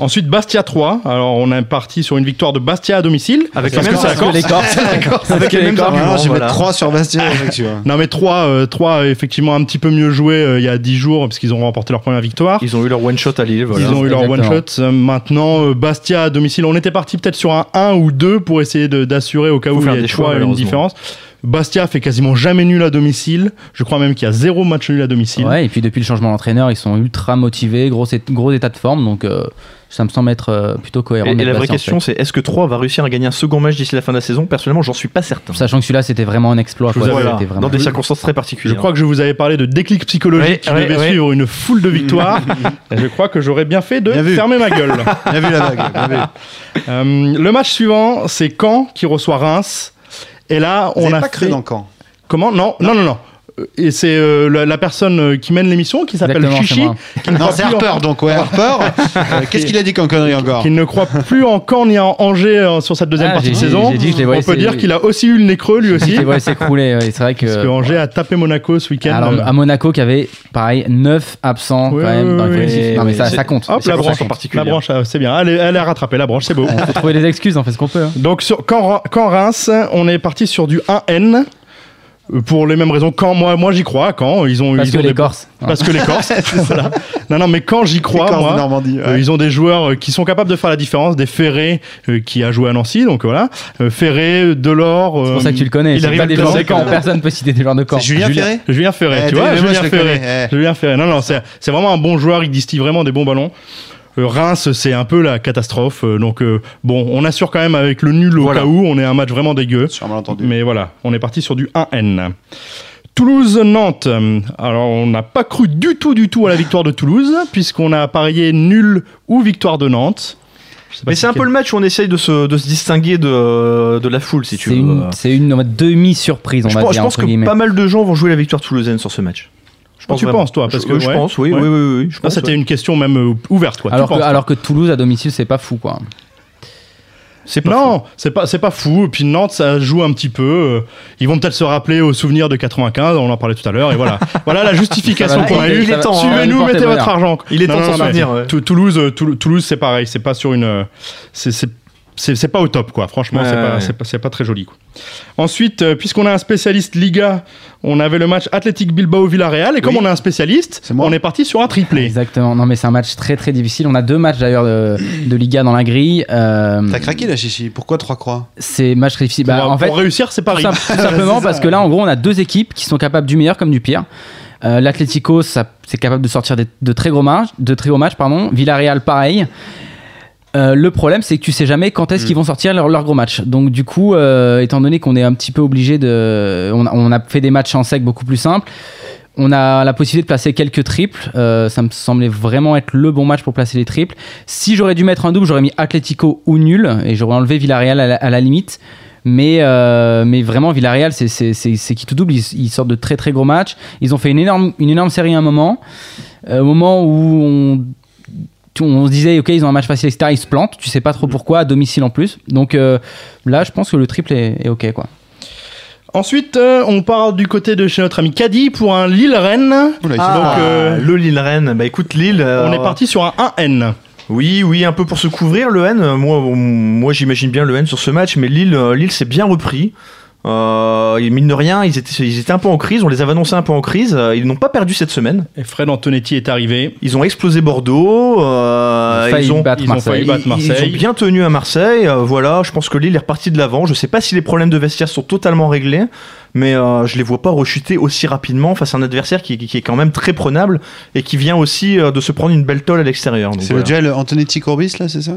Ensuite, Bastia 3. Alors, on est parti sur une victoire de Bastia à domicile. Avec Parce que c'est la les Corses, Avec les mêmes arguments. mettre 3 sur vois. Non, mais 3, 3 effectivement, un petit peu mieux joué euh, il y a 10 jours, parce qu'ils ont remporté leur première victoire. Ils ont eu leur one shot à Lille, voilà. Ils ont eu leur one Exactement. shot. Euh, Maintenant, euh, Bastia à domicile, on était parti peut-être sur un 1 ou 2 pour essayer d'assurer au cas Faut où il y a des choix, une différence. Bastia fait quasiment jamais nul à domicile. Je crois même qu'il y a zéro match nul à domicile. Ouais, et puis depuis le changement d'entraîneur, ils sont ultra motivés, gros, gros état de forme, donc euh, ça me semble être euh, plutôt cohérent. Et, la vraie en question, c'est est-ce que 3 va réussir à gagner un second match d'ici la fin de la saison? Personnellement, j'en suis pas certain. Sachant que celui-là, c'était vraiment un exploit. Je vous quoi. Voilà, vraiment- dans des circonstances très Je particulières. crois que je vous avais parlé de déclic psychologique qui ouais, devait ouais. suivre une foule de victoires. Je crois que j'aurais bien fait de Bien vu. fermer ma gueule. Bien vu la vague. bien vu. Euh, le match suivant, c'est Caen qui reçoit Reims. Et là, Vous on avez a pas cru dans Caen? Comment? Non, non, non, non. Et c'est euh, la, la personne euh, qui mène l'émission qui s'appelle Chichi, qui ne, Non, croit c'est plus en- Harper, donc ouais, Harper. euh, Qu'est-ce qu'il a dit comme connerie encore qui ne croit plus en Caen ni en Angers euh, sur cette deuxième Ah, partie de saison. dit je on peut dire qu'il a aussi eu le nez creux lui aussi. Voit s'écrouler. ouais, C'est vrai que. Parce que Angers a tapé Monaco ce week-end. Alors, Euh, à Monaco, qui avait, pareil, 9 absents Oui, quand même oui, dans oui, Non, mais ça, ça compte. Hop, la branche, ça la compte. particulière. branche, c'est bien. Elle est, elle est rattrapée, la branche, c'est beau. On faut trouver des excuses, on fait ce qu'on peut. hein. Donc, sur, quand, quand Reims, on est parti sur du 1N. Euh, Pour les mêmes raisons, quand moi, moi j'y crois, quand ils ont, Parce ils que ont les des- Corses. parce que les Corses, voilà. Non, non, mais quand j'y crois, Corses moi, ouais. euh, ils ont des joueurs euh, qui sont capables de faire la différence. Des Ferré euh, qui a joué à Nancy, donc voilà. Euh, Ferré, Delors. C'est pour ça que tu le connais. il arrive pas des joueurs de camp. Personne peut citer des joueurs de camp. Julien Ferré Julien Ferré, Eh, tu vois, Julien Ferré. eh. Julien Ferré. Non, non, c'est c'est vraiment un bon joueur. Il distille vraiment des bons ballons. Euh, Reims, c'est un peu la catastrophe. euh, donc, euh, bon, on assure quand même avec le nul au Voilà. cas où. On est un match vraiment dégueu. Mais voilà, on est parti sur du 1N. Toulouse-Nantes. Alors, on n'a pas cru du tout, du tout à la victoire de Toulouse, puisqu'on a parié nul ou victoire de Nantes. Mais c'est un peu le match où on essaye de se, de se distinguer de, de la foule, si tu C'est veux. une, c'est une demi-surprise, on je va pense, dire. je pense que guillemets. pas mal de gens vont jouer la victoire toulousaine sur ce match. Tu vraiment. penses, toi, parce je, que, je ouais. pense, oui, Ouais. oui, oui, oui, je pense, c'était ouais. une question même euh, ouverte, quoi. Tu Alors que, penses, toi alors que Toulouse à domicile, c'est pas fou, quoi. C'est pas non, c'est pas c'est pas fou. Et puis Nantes, ça joue un petit peu. euh, Ils vont peut-être se rappeler au souvenir de 95. On en parlait tout à l'heure. Et voilà, voilà la justification qu'on a eue. il est temps, Suivez-nous, mettez votre argent. Il est temps de s'en souvenir, Toulouse, euh, Toul- Toulouse, c'est pareil. C'est pas sur une. C'est c'est- pas au top, quoi. Franchement, Ouais, c'est pas, ouais. pas, c'est pas très joli. Quoi. Ensuite, euh, puisqu'on a un spécialiste Liga, on avait le match Athletic Bilbao Villarreal. Et comme Oui. on a un spécialiste, C'est moi. on est parti sur un triplé. Exactement. Non, mais c'est un match très très difficile. On a deux matchs d'ailleurs de, de Liga dans la grille. Euh, T'as craqué là, Chichi Pourquoi trois croix? C'est match très difficile. Pour, Bah, en fait, pour réussir, c'est Paris. simple- tout simplement parce que là, en gros, on a deux équipes qui sont capables du meilleur comme du pire. Euh, L'Atlético, ça- c'est capable de sortir des- de très gros matchs. De très gros matchs pardon. Villarreal, pareil. Euh, le problème, c'est que tu sais jamais quand est-ce qu'ils vont sortir leur, leur gros match. Donc, du coup, euh, étant donné qu'on est un petit peu obligé de. On a, on a fait des matchs en sec beaucoup plus simples. On a la possibilité de placer quelques triples. Euh, ça me semblait vraiment être le bon match pour placer les triples. Si j'aurais dû mettre un double, j'aurais mis Atlético ou nul et j'aurais enlevé Villarreal à la, à la limite. Mais, euh, mais vraiment, Villarreal, c'est- c'est c'est- c'est qui tout double. Ils, ils sortent de très très gros matchs. Ils ont fait une énorme, une énorme série à un moment. Euh, au moment où on, on se disait, ok, ils ont un match facile, etc. Ils se plantent. Tu sais pas trop pourquoi, à domicile en plus. Donc euh, là, je pense que le triple est, est ok. Quoi. Ensuite, euh, on part du côté de chez notre ami Caddy pour un Lille-Rennes. Oula, Ah, donc, froid. euh, le Lille-Rennes. Bah écoute, Lille. euh, On est parti sur un 1N. Oui, oui, un peu pour se couvrir le N. Moi, moi j'imagine bien le N sur ce match, mais Lille, Lille s'est bien repris. Euh, mine de rien, ils étaient, ils étaient un peu en crise. On les avait annoncés un peu en crise. Euh, Ils n'ont pas perdu cette semaine. Et Fred Antonetti est arrivé. Ils ont explosé Bordeaux. euh, ils ont, battre ils ont Marseille. failli battre ils- Marseille. ils ont bien tenu à Marseille. euh, voilà, je pense que Lille est reparti de l'avant. Je sais pas si les problèmes de vestiaire sont totalement réglés, mais euh, je les vois pas rechuter aussi rapidement face à un adversaire qui, qui est quand même très prenable et qui vient aussi euh, de se prendre une belle tôle à l'extérieur. C'est voilà. le duel Antonetti-Courbis là, c'est ça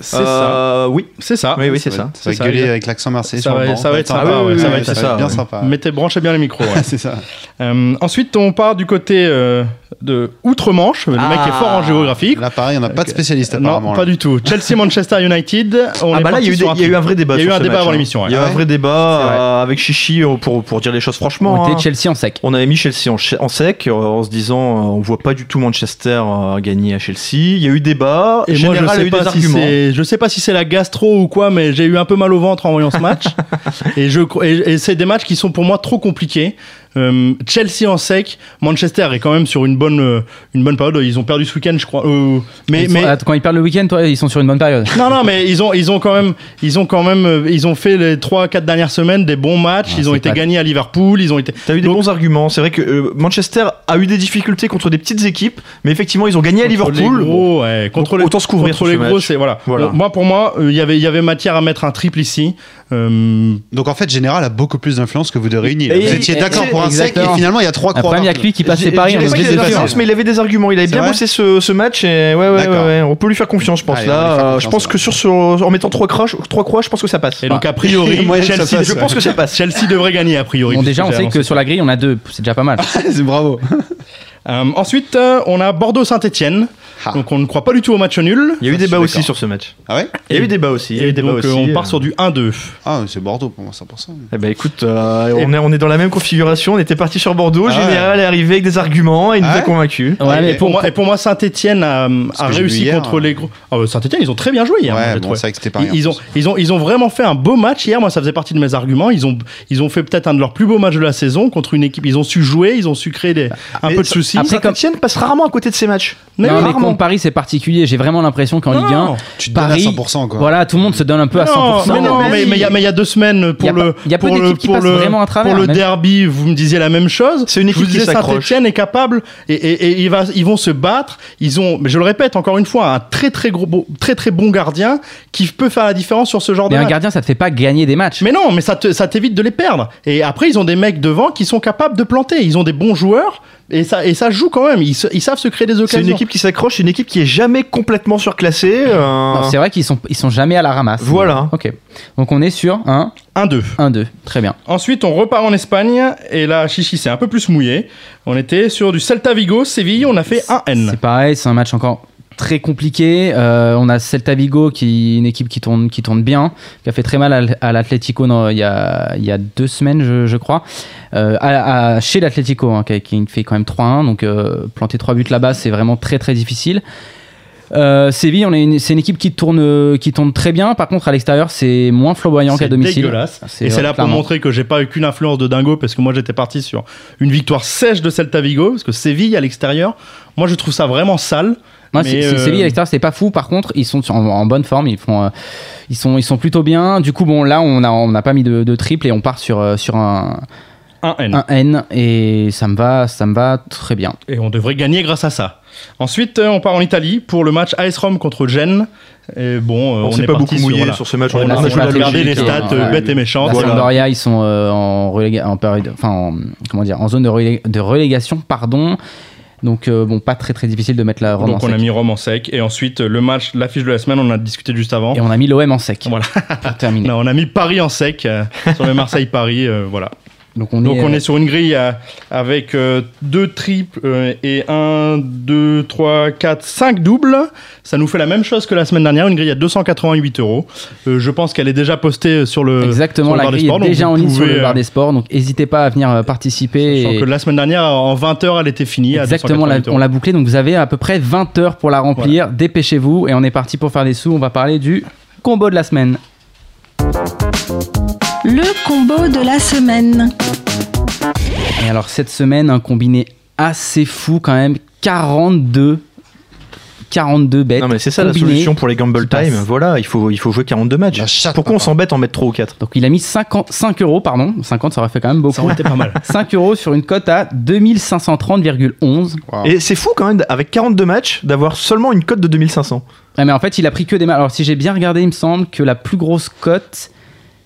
C'est Euh, Oui, ça. C'est ça. oui, oui, c'est ça. être- Ça C'est va ça, gueuler avec l'accent marseillais ça va- ça va être sympa, sympa, ouais, ça va être ça, bien sympa. Mettez, branchez bien les micros. ouais. C'est ça. Euh, ensuite, on part du côté euh, de Outre-Manche. Le mec Ah. est fort en géographie. Là, pareil, on n'a pas de spécialiste apparemment. Non, là. pas du tout. Chelsea-Manchester United. On ah est bah là, il y, a eu un il y a eu un vrai débat. Il y a eu sur un débat match, avant hein. l'émission, ouais. Il y a eu Ah un vrai débat euh, avec Chichi euh, pour, pour dire les choses franchement. On hein. était Chelsea en sec. On avait mis Chelsea en, sec euh, en se disant euh, on voit pas du tout Manchester gagner à Chelsea. Il y a eu débat. Et moi, je sais eu pas des si arguments. c'est, je sais pas si c'est la gastro ou quoi, mais j'ai eu un peu mal au ventre en voyant ce match. et je, et, et c'est des matchs qui sont pour moi trop compliqués. Euh, Chelsea en sec, Manchester est quand même sur une bonne, euh, une bonne période. Ils ont perdu ce week-end, je crois. Euh, mais, Ils sont- mais Attends, quand ils perdent le week-end, toi, ils sont sur une bonne période. non, non, mais ils ont, ils ont quand même, ils ont quand même, ils ont fait les 3-4 dernières semaines des bons matchs. Ah, ils ont été pas- gagnés à Liverpool. Ils ont été. T'as eu des Donc- bons arguments. C'est vrai que euh, Manchester a eu des difficultés contre des petites équipes, mais effectivement ils ont gagné à Contre Liverpool. les gros, ouais. Contre Donc, les, autant se couvrir contre sur les ce gros, match. c'est voilà. Voilà. Moi, pour moi, euh, il y avait, il y avait matière à mettre un triple ici. Euh, Donc en fait, Général a beaucoup plus d'influence que vous deux réunis. là. Et- Vous étiez d'accord pour un sec et finalement il y a trois croix. Après, il y a que lui qui ses paris. obligé avait de de faire. mais il avait des arguments. Il avait bien bossé ce, ce match et ouais, ouais, ouais, on peut lui faire confiance, je pense. Allez, là, je pense que sur, sur- en mettant trois croix, trois croix, je pense que ça passe. Et donc, a priori, Chelsea, passe, je ouais. pense que ça passe. Chelsea devrait gagner, a priori. Bon, déjà, on sait que sur la grille, on a deux. C'est déjà pas mal. C'est bravo. Euh, ensuite, euh, on a Bordeaux-Saint-Etienne. Ah. Donc, on ne croit pas du tout au match nul. Il y a eu débat aussi sur ce match. Ah ouais Il y a eu débat aussi. Il y a eu Et débat donc, aussi. on euh. part sur du 1-2. Ah, c'est Bordeaux pour moi 100%. Eh ben écoute, euh, on, est, on est dans la même configuration. On était parti sur Bordeaux. Ah ouais. Général est arrivé avec des arguments et il nous Ah a ouais convaincus. Ouais, et, pour, pour moi, et pour moi, Saint-Etienne a, réussi hier, contre hein. les gros. Ah, bah, Saint-Etienne, ils ont très bien joué hier. moi, j'ai bon, vrai que c'était pareil. Ils, ils ont, ils, ont, ils ont vraiment fait un beau match hier. Moi, ça faisait partie de mes arguments. Ils ont, ils ont fait peut-être un de leurs plus beaux matchs de la saison contre une équipe. Ils ont su jouer, ils ont su créer des, un peu de soucis. Saint-Etienne passe rarement à côté de ces matchs. Mais rarement. Contre Paris, c'est particulier. J'ai vraiment l'impression qu'en Ligue 1, non. Tu te donnes à Paris, 100%, quoi. voilà, tout le monde se donne un peu à 100%. Non, mais non, mais mais mais il y, a- mais il y a deux semaines pour le pour le- d'équipes qui pour passent le- vraiment à travers, Pour le même. derby, vous me disiez la même chose. C'est une équipe qui. Saint-Etienne est capable et, et, et il va, ils vont se battre. Ils ont, mais je le répète encore une fois, un très très gros, très très bon gardien qui peut faire la différence sur ce genre Mais de un match. gardien, ça te fait pas gagner des matchs. Mais non, mais ça t'évite de les perdre. Et après, ils ont des mecs devant qui sont capables de planter. Ils ont des bons joueurs et ça, et ça joue quand même. Ils, se- ils savent se créer des C'est occasions. une équipe qui s'accroche, une équipe qui est jamais complètement surclassée. euh, C'est vrai qu'ils sont, ils sont jamais à la ramasse. Voilà. Ok. Donc on est sur un 1-2. 1-2. Très bien. Ensuite, on repart en Espagne et là, Chichi, c'est un peu plus mouillé. On était sur du Celta Vigo, Séville, on a fait 1N. C'est pareil, c'est un match encore très compliqué. Euh, on a Celta Vigo, qui est une équipe qui tourne, qui tourne bien, qui a fait très mal à, l'Atlético il y a, il y a deux semaines, je, je crois. Euh, à- à- chez l'Atlético, hein, qui, qui fait quand même 3-1. Donc euh, planter trois buts là-bas, c'est vraiment très très difficile. Séville, on est une- c'est une équipe qui tourne, qui tourne très bien. Par contre, à l'extérieur, c'est moins flamboyant qu'à C'est domicile. dégueulasse. C'est Et c'est là pour montrer que j'ai pas eu qu'une influence de dingo parce que moi j'étais parti sur une victoire sèche de Celta Vigo parce que Séville à l'extérieur, moi je trouve ça vraiment sale. Moi, euh, Séville à l'extérieur, c'est pas fou. Par contre, ils sont en, en bonne forme. Ils font, euh, ils sont, ils sont plutôt bien. Du coup, bon, là, on a, on n'a pas mis de, de triple et on part sur, euh, sur un, 1N. un N et ça me va, ça me va très bien. Et on devrait gagner grâce à ça. Ensuite, on part en Italie pour le match AS Rome contre Gênes. Et bon, On on, s'est est pas parti beaucoup mouillé sur, voilà. sur ce match. On, a, on a regardé les stats euh, bêtes et méchantes. La Voilà. Sampdoria, ils sont euh, en, en période, enfin, en- comment dire, en zone de, relé- de relégation, pardon. Donc, euh, bon, pas très très difficile de mettre la Rome en Donc on a sec. mis Rome en sec. Et ensuite, le match, l'affiche de la semaine, on en a discuté juste avant. Et on a mis l'OM en sec. Voilà. Pour terminer. Non, on a mis Paris en sec euh, sur le Marseille-Paris. euh, voilà. Donc, on Donc est, on euh, est sur une grille avec euh, deux triples euh, et un, deux, trois, quatre, cinq doubles. Ça nous fait la même chose que la semaine dernière, une grille à 288 euros. Je pense qu'elle est déjà postée sur le, Exactement, sur le la bar des grille sports, est déjà en ligne sur le bar des sports. Donc, n'hésitez pas à venir participer. sachant et- que la semaine dernière, en 20 heures, elle était finie. Exactement, on l'a- 288 euros. on l'a bouclé. Donc, vous avez à peu près 20 heures pour la remplir. Dépêchez-vous et on est parti pour faire des sous. On va parler du combo de la semaine. Le combo de la semaine. Et alors cette semaine, un combiné assez fou quand même, 42 42 bêtes. Non mais c'est ça la solution pour les gamble time. Voilà, il faut, il faut jouer 42 matchs. Pourquoi on s'embête en mettre 3 ou 4 Donc il a mis 50, 5 euros, pardon, 50 ça aurait fait quand même Ça beaucoup. aurait été pas mal. 5 euros sur une cote à 2530,11. Wow. Et c'est fou quand même, avec 42 matchs, d'avoir seulement une cote de 2500. Ah, mais en fait il a pris que des matchs. Alors si j'ai bien regardé, il me semble que la plus grosse cote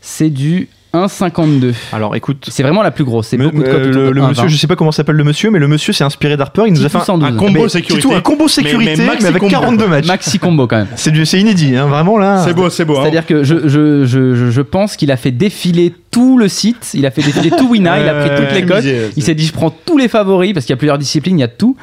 c'est du 1,52. Alors écoute, C'est vraiment la plus grosse. C'est beaucoup de euh, le, de le 1,20. monsieur, je sais pas comment s'appelle le monsieur, mais le monsieur s'est inspiré d'Harper. Il nous a fait un, 112. Un combo mais sécurité. tout, un combo sécurité, mais avec combo, 42 quoi. matchs. Maxi combo quand même. C'est inédit, hein, vraiment là. C'est beau, c'est beau. hein. C'est-à-dire que je, je, je, je- pense qu'il a fait défiler tout le site, il a fait défiler tout Wina, il a pris toutes les cotes, il s'est dit je prends tous les favoris parce qu'il y a plusieurs disciplines, il y a tout.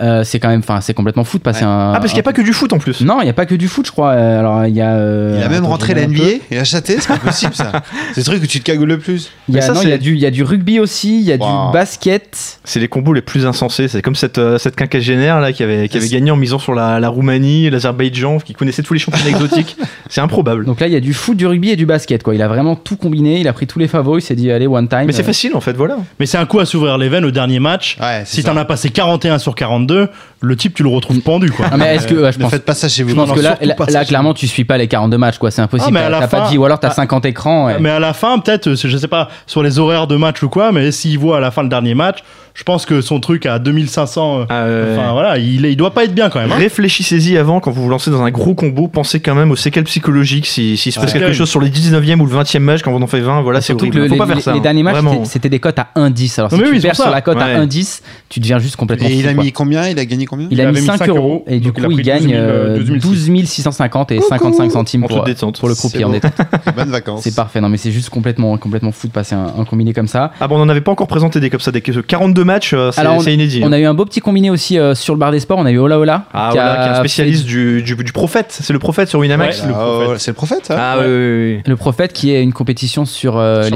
Euh, c'est quand même, enfin c'est complètement fou de passer Ouais. un. Ah, parce qu'il n'y a pas que du foot en plus. Non, il n'y a pas que du foot, je crois. Alors il y a. euh, Il a même rentré la. NBA et la châté, c'est pas possible ça. C'est le truc où tu te cagoules le plus. Il y a, non, il y a du, il y a du rugby aussi, il y a Wow. du basket. C'est les combos les plus insensés. C'est comme cette, euh, cette quinquagénaire là qui avait, qui avait gagné en misant sur la, la Roumanie, l'Azerbaïdjan, qui connaissait tous les championnats exotiques. C'est improbable. Donc là, il y a du foot, du rugby et du basket. Quoi. Il a vraiment tout combiné, il a pris tous les favoris, il s'est dit allez, one time. Mais c'est facile en fait, voilà. Mais c'est un coup à s'ouvrir les veines au dernier match. Ouais, Si t'en as passé 41 sur 42, 2022 le type, tu le retrouves pendu, quoi. Ah, mais est-ce que ouais, je Ne pense faites pas ça chez vous. je pense non, que là, clairement, tu suis pas les 42 matchs, quoi. C'est impossible. Ah, la T'as pas dit, ou alors t'as ah, 50 écrans. ouais. Mais à la fin, peut-être, je sais pas, sur les horaires de match ou quoi, mais s'il voit à la fin le dernier match, je pense que son truc à 2500, euh, Ah, enfin ouais. voilà, il, il doit pas être bien quand même. hein. Réfléchissez-y avant quand vous vous lancez dans un gros combo. Pensez quand même aux séquelles psychologiques. Si- S'il se passe Ouais. quelque chose sur les 19e ou le 20e match, quand vous en faites 20, voilà, c'est horrible. le- Faut pas les, faire ça. les hein. derniers matchs, c'était- des cotes à 1,10. Alors si mais tu oui, perds sur la cote à Ouais. 1,10, tu deviens juste complètement Et il a quoi. mis combien? Il a gagné combien Il a mis 5 euros et du il coup il pris gagne 12 000, euh, 12 12 650 et 55 centimes En pour, toute détente. pour le croupier en détente. Bonnes vacances. C'est parfait. Non mais c'est juste complètement complètement fou de passer un, un combiné comme ça. Ah bon, on n'en avait pas encore présenté des comme ça, des 42 matchs, euh, c'est Alors, c'est inédit. On hein. a eu un beau petit combiné aussi euh, sur le bar des sports. On a eu Ola Ola. Ah qui voilà, a qui est un spécialiste fait- du, du, du prophète. C'est le prophète sur Winamax. Ouais, le Ah, c'est le prophète, Ah oui, oui, oui. Le prophète qui est une compétition sur, euh,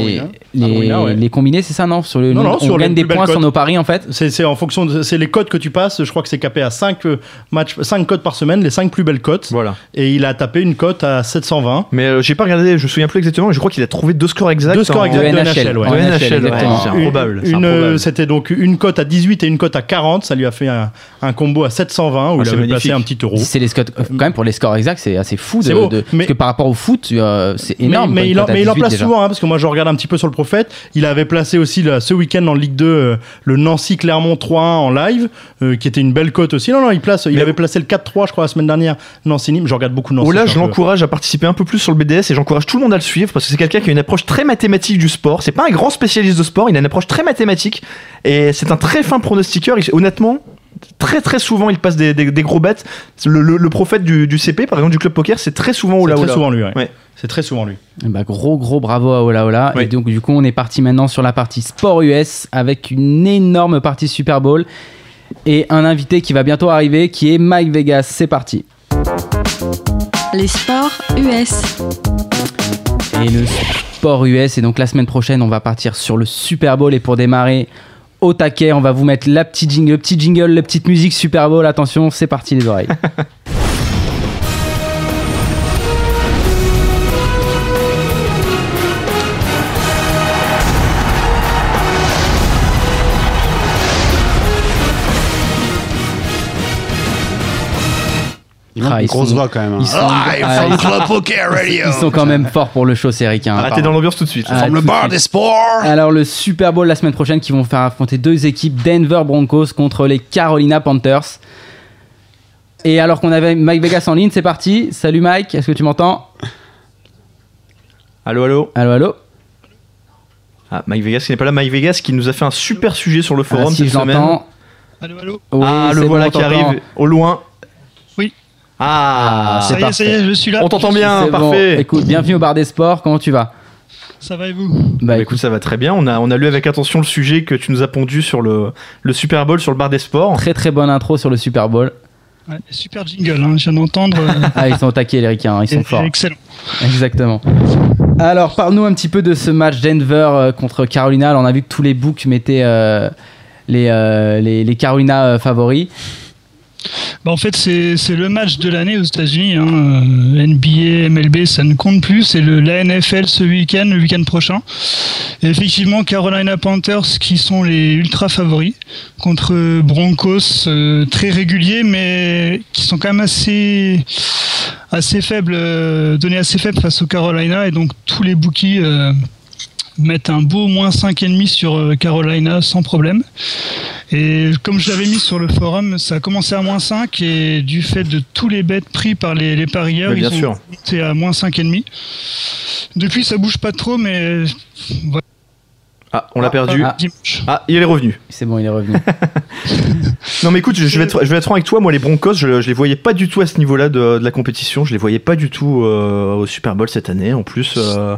les, combinés, c'est ça non? Sur le, On gagne des points sur nos paris en fait. C'est c'est en fonction c'est les codes que tu passes. Je crois que c'est capé à 5 matchs, 5 codes par semaine, les 5 plus belles cotes. Voilà. Et il a tapé une cote à 720. Mais euh, j'ai pas regardé, je me souviens plus exactement, mais je crois qu'il a trouvé deux scores exacts. Deux scores exacts. De de NHL, NHL, ouais. De NHL. C'est improbable. euh. C'était donc une cote à 18 et une cote à 40. Ça lui a fait un, un combo à 720 où Ah, il avait magnifique. placé un petit euro. C'est les scores, euh, quand même pour les scores exacts, c'est assez fou. De, C'est beau, de- mais- parce que par rapport au foot, euh, c'est énorme. Mais, il, en, mais il en 18 place déjà. souvent, hein, parce que moi je regarde un petit peu sur le prophète. Il avait placé aussi là, ce week-end en Ligue 2 euh, le Nancy-Clermont 3-1 en live, euh, qui était une belle cote aussi. Non, non, il, place, il Mais- avait placé le 4-3, je crois, la semaine dernière. Nancy-Nîmes, je regarde beaucoup Nancy. Oh là, je l'encourage à participer un peu plus sur le BDS et j'encourage tout le monde à le suivre parce que c'est quelqu'un qui a une approche très mathématique du sport. C'est pas un grand spécialiste de sport, il a une approche très mathématique et c'est un très fin pronostiqueur. Il- honnêtement, très très souvent il passe des, des- des gros bêtes. Le, le- le prophète du, du CP, par exemple du club poker, c'est très souvent C'est Ola très Ola. souvent lui, ouais. Ouais. C'est très souvent lui. Bah, gros gros bravo à Ola Ola. Oui. Et donc du coup on est parti maintenant sur la partie sport US avec une énorme partie Super Bowl et un invité qui va bientôt arriver qui est Mike Vegas. C'est parti. Les sports US. Et le sport US et donc la semaine prochaine on va partir sur le Super Bowl et pour démarrer au taquet on va vous mettre la petite jingle, le petit jingle, la petite musique Super Bowl. Attention c'est parti les oreilles. Ah, ils grosse sont- voix quand même. hein. ils sont- Ah, il ah, faut ils- le Club Poker Radio. Ils sont quand même forts pour le show c'est Eric. hein. Ah, t'es dans l'ambiance tout de suite. Ah, le bar des sports. Alors le Super Bowl la semaine prochaine qui vont faire affronter deux équipes Denver Broncos contre les Carolina Panthers. Et alors qu'on avait Mike Vegas en ligne, c'est parti. Salut Mike, est-ce que tu m'entends? Allô, allô? Allô, allô? Ah, Mike Vegas qui n'est pas là. Mike Vegas qui nous a fait un super sujet sur le Ah, forum Si cette je semaine. Allô, allô? Oui, ah, le voilà bon, qui arrive au loin. Oui. Ah, c'est Ça y est, ça y est, je suis là. on t'entend bien, bon. parfait. Écoute, bienvenue au bar des sports, comment tu vas? Ça va et vous? Bah Bah, écoute, ça va très bien. On a, on a lu avec attention le sujet que tu nous as pondu sur le, le Super Bowl sur le bar des sports. très très bonne intro sur le Super Bowl. Ouais, Super jingle, hein, je viens d'entendre. euh, Ah, ils sont au taquet les ricains, ils sont et- forts. Excellent. Exactement. Alors, parle-nous un petit peu de ce match Denver euh, contre Carolina. Alors, on a vu que tous les books mettaient euh, les, euh, les, les Carolina euh, favoris. Bah, en fait, c'est le match de l'année aux États-Unis. Hein. Euh, NBA, MLB, ça ne compte plus. C'est la NFL ce week-end, le week-end prochain. Effectivement, Carolina Panthers qui sont les ultra favoris contre Broncos, euh, très réguliers, mais qui sont quand même assez faibles, euh, donnés assez faibles face aux Carolina. Et donc tous les bookies mettent un beau moins 5,5 sur Carolina sans problème. Et comme je l'avais mis sur le forum, ça a commencé à moins 5 et du fait de tous les bêtes pris par les, les parieurs, ils sont sûr. montés à moins 5,5. Depuis, ça bouge pas trop, mais voilà. Ah, on l'a perdu. Ah. Ah, il est revenu. C'est bon, il est revenu. Non mais écoute, je, je vais être, je vais être franc avec toi. Moi, les Broncos, je, je les voyais pas du tout à ce niveau-là de, de la compétition. Je les voyais pas du tout euh, au Super Bowl cette année. En plus, euh,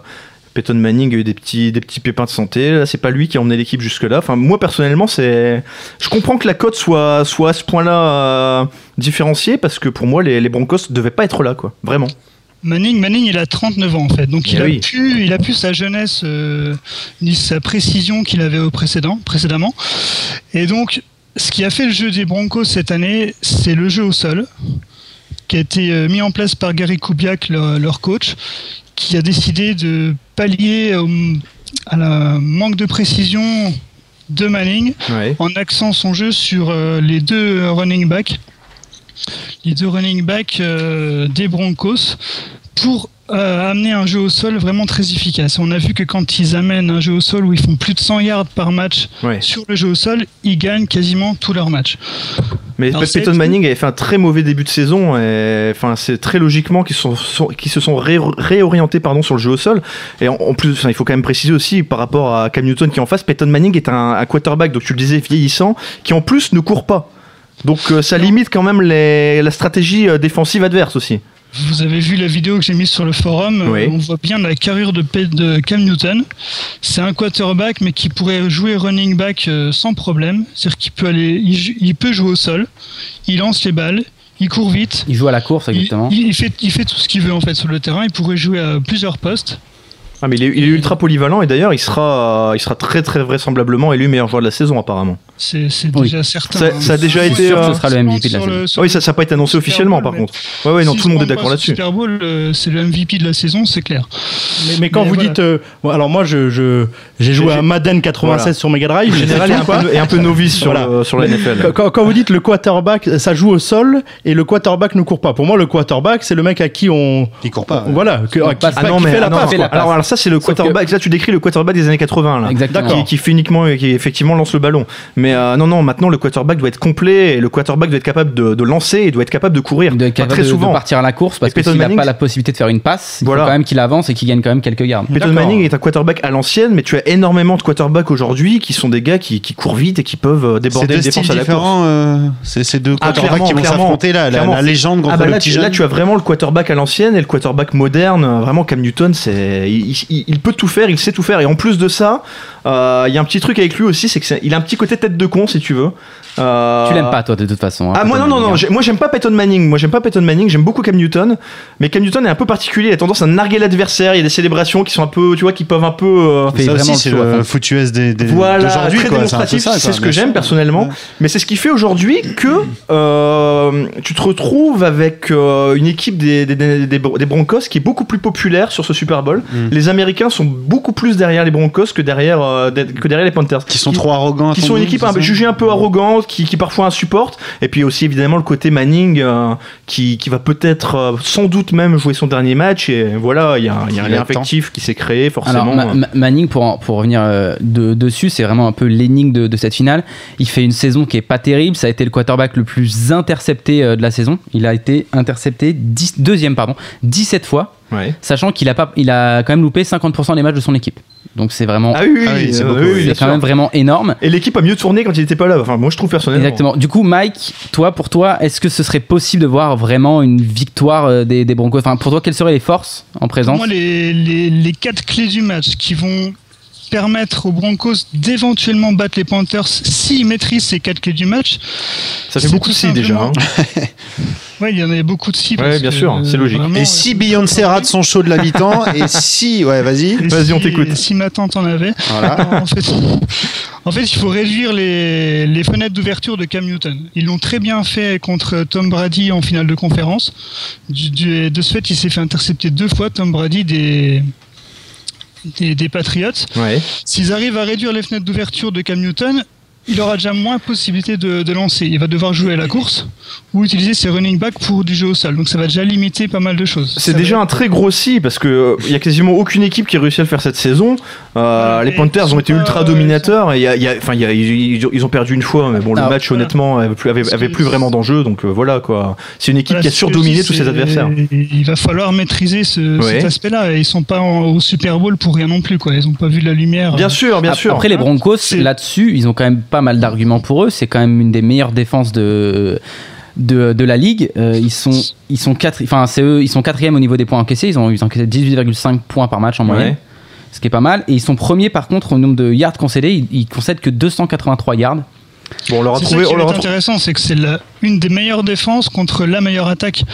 Peyton Manning a eu des petits, des petits pépins de santé. Là, c'est pas lui qui a emmené l'équipe jusque-là. Enfin, moi personnellement, c'est, je comprends que la cote soit, soit à ce point-là euh, différenciée parce que pour moi, les, les Broncos devaient pas être là, quoi. Vraiment. Manning, Manning, il a 39 ans en fait, donc Eh il a oui. pu, il a pu sa jeunesse, euh, ni sa précision qu'il avait au précédent, précédemment. Et donc, ce qui a fait le jeu des Broncos cette année, c'est le jeu au sol, qui a été euh, mis en place par Gary Kubiak, leur, leur coach, qui a décidé de pallier au, à la manque de précision de Manning Ouais. en axant son jeu sur euh, les deux running backs, les deux running backs euh, des Broncos, pour euh, amener un jeu au sol vraiment très efficace. On a vu que quand ils amènent un jeu au sol où ils font plus de 100 yards par match sur le jeu au sol, ils gagnent quasiment tous leurs matchs. Mais Peyton Manning avait fait un très mauvais début de saison. Et, enfin, c'est très logiquement qu'ils sont, sont- qu'ils se sont ré- réorientés pardon, sur le jeu au sol. Et en, en plus, enfin, il faut quand même préciser aussi par rapport à Cam Newton qui est en face, Peyton Manning est un, un quarterback, donc tu le disais, vieillissant, qui en plus ne court pas. Donc euh, ça limite quand même les- la stratégie euh, défensive adverse aussi. Vous avez vu la vidéo que j'ai mise sur le forum, euh, Oui. on voit bien la carrure de, Cam Newton. C'est un quarterback, mais qui pourrait jouer running back euh, sans problème. C'est-à-dire qu'il peut aller, il, peut jouer au sol, il lance les balles, il court vite, Il joue à la course, exactement. il- il fait, il fait tout ce qu'il veut en fait sur le terrain. Il pourrait jouer à plusieurs postes. Ah, mais il est, il est ultra polyvalent et d'ailleurs il sera, il sera très très vraisemblablement élu meilleur joueur de la saison apparemment. C'est Oui. déjà certain. Ça- ça a déjà été, sûr euh, que ce sera le MVP de la saison. oui, ça n'a pas été annoncé officiellement Bowl, par contre. Ouais, ouais, non, tout le monde est d'accord là-dessus. Super Bowl, euh, c'est le MVP de la saison, c'est clair. Mais, mais quand Mais vous voilà. dites. euh, bon, alors moi, je, je- j'ai joué à Madden 96 Voilà. sur Mega Drive. En général, est un, peu, est un peu novice sur, Voilà. le- sur la NFL. Quand, vous dites le quarterback, ça joue au sol et le quarterback ne court pas. Pour moi, le quarterback, c'est le mec à qui on. Il court pas. voilà, qui, Ah fait la ah passe. Ça c'est le Sauf quarterback. Là tu décris le quarterback des années 80 là. Exactement. Qui, qui fait uniquement, qui effectivement lance le ballon. Mais euh, non, non, maintenant le quarterback doit être complet et le quarterback doit être capable de, de lancer et doit être capable de courir. Il doit être capable très de, de souvent. partir à la course parce Et que s'il n'a pas la possibilité de faire une passe, il Voilà. faut quand même qu'il avance et qu'il gagne quand même quelques yards. Peyton. Manning est un quarterback à l'ancienne, mais tu as énormément de quarterbacks aujourd'hui qui sont des gars qui, qui courent vite et qui peuvent euh, déborder styles défenses à la course. euh, c'est ces deux Ah, quarterbacks qui vont s'affronter là. La, légende contre Ah bah le là, petit tu, là, jeune. tu as vraiment le quarterback à l'ancienne et le quarterback moderne. Euh, Vraiment, Cam Newton, c'est, il, il- peut tout faire, il sait tout faire. Et en plus de ça, euh, il y a un petit truc avec lui aussi, c'est qu'il a un petit côté tête de con, si tu veux. Euh, Tu l'aimes pas toi de toute façon. hein, Ah moi non non non, moi j'aime pas Peyton Manning, moi j'aime pas Peyton Manning, j'aime beaucoup Cam Newton, mais Cam Newton est un peu particulier, il a tendance à narguer l'adversaire, il y a des célébrations qui sont un peu, tu vois, qui peuvent un peu euh, ça vraiment c'est le foot US des, des, voilà, d'aujourd'hui. très démonstratif, ça, c'est ce que j'aime personnellement. Ouais. Mais c'est ce qui fait aujourd'hui que euh, tu te retrouves avec euh, une équipe des, des, des- des Bron- des Broncos qui est beaucoup plus populaire sur ce Super Bowl. Mm. Les Américains sont beaucoup plus derrière les Broncos que derrière, euh, de- que derrière les Panthers. Qui sont trop arrogants. qui sont une équipe un jugée un peu arrogante, qui, qui parfois insupporte, et puis aussi évidemment le côté Manning euh, qui, qui va peut-être euh, sans doute même jouer son dernier match, et voilà, il y a, il y a un lien affectif qui s'est créé forcément. Ma- Manning, pour, pour revenir euh, de- dessus, c'est vraiment un peu l'énigme de, de cette finale. Il fait une saison qui est pas terrible. Ça a été le quarterback le plus intercepté euh, de la saison. Il a été intercepté 10 deuxième pardon, 17 fois, Ouais. sachant qu'il a, pas, il a quand même loupé 50% des matchs de son équipe. Donc c'est vraiment, Ah oui, oui, Ah oui, c'est euh, oui, quand même vraiment énorme. Et l'équipe a mieux tourné quand il était pas là. Enfin, moi je trouve personnellement. Exactement. Du coup, Mike, toi, pour toi, est-ce que ce serait possible de voir vraiment une victoire euh, des, des Broncos? Enfin, pour toi, quelles seraient les forces en Pour présence? moi, les, les, les quatre clés du match qui vont permettre aux Broncos d'éventuellement battre les Panthers s'ils maîtrisent ces quatre clés du match. Ça fait c'est beaucoup si déjà. hein. Ouais, il y en avait beaucoup de si. Parce bien que, sûr, euh, c'est logique. vraiment, Et euh, si Beyoncé rate son show de la mi-temps, et si. Ouais, vas-y. Vas-y, on t'écoute. Si ma tante en avait. Voilà. en, fait, en fait, il faut réduire les, les fenêtres d'ouverture de Cam Newton. Ils l'ont très bien fait contre Tom Brady en finale de conférence. Du- du- de ce fait, il s'est fait intercepter deux fois Tom Brady des, des, des Patriots. Ouais. S'ils arrivent à réduire les fenêtres d'ouverture de Cam Newton, il aura déjà moins possibilité de, de lancer. Il va devoir jouer à la course ou utiliser ses running backs pour du jeu au sol. Donc ça va déjà limiter pas mal de choses. C'est déjà va- un très gros si parce que euh, il y a quasiment aucune équipe qui a réussi à le faire cette saison. Euh, Ouais, les Panthers ont été ultra dominateurs et il y a, il y a- enfin il y a- ils, ils ont perdu une fois, mais bon le Alors, match voilà. honnêtement avait plus, avait, plus vraiment d'enjeu donc euh, voilà quoi. C'est une équipe Voilà, qui a surdominé tous ses adversaires. Il va falloir maîtriser ce, Ouais. cet aspect-là. Ils sont pas en- au Super Bowl pour rien non plus. Quoi. Ils ont pas vu la lumière. Bien sûr, bien sûr. Après, les Broncos, là-dessus, ils ont quand même pas mal d'arguments pour eux. C'est quand même une des meilleures défenses de. De, de la ligue, Euh, ils sont ils sont quatre, enfin c'est eux, ils sont quatrième au niveau des points encaissés. Ils ont ils ont encaissé 18,5 points par match en moyenne, Ouais. ce qui est pas mal. Et ils sont premiers par contre au nombre de yards concédés. Ils, ils concèdent que 283 yards. Bon, on leur a trouvé, qui on va leur a être trou- intéressant, c'est que c'est la- une des meilleures défenses contre la meilleure attaque.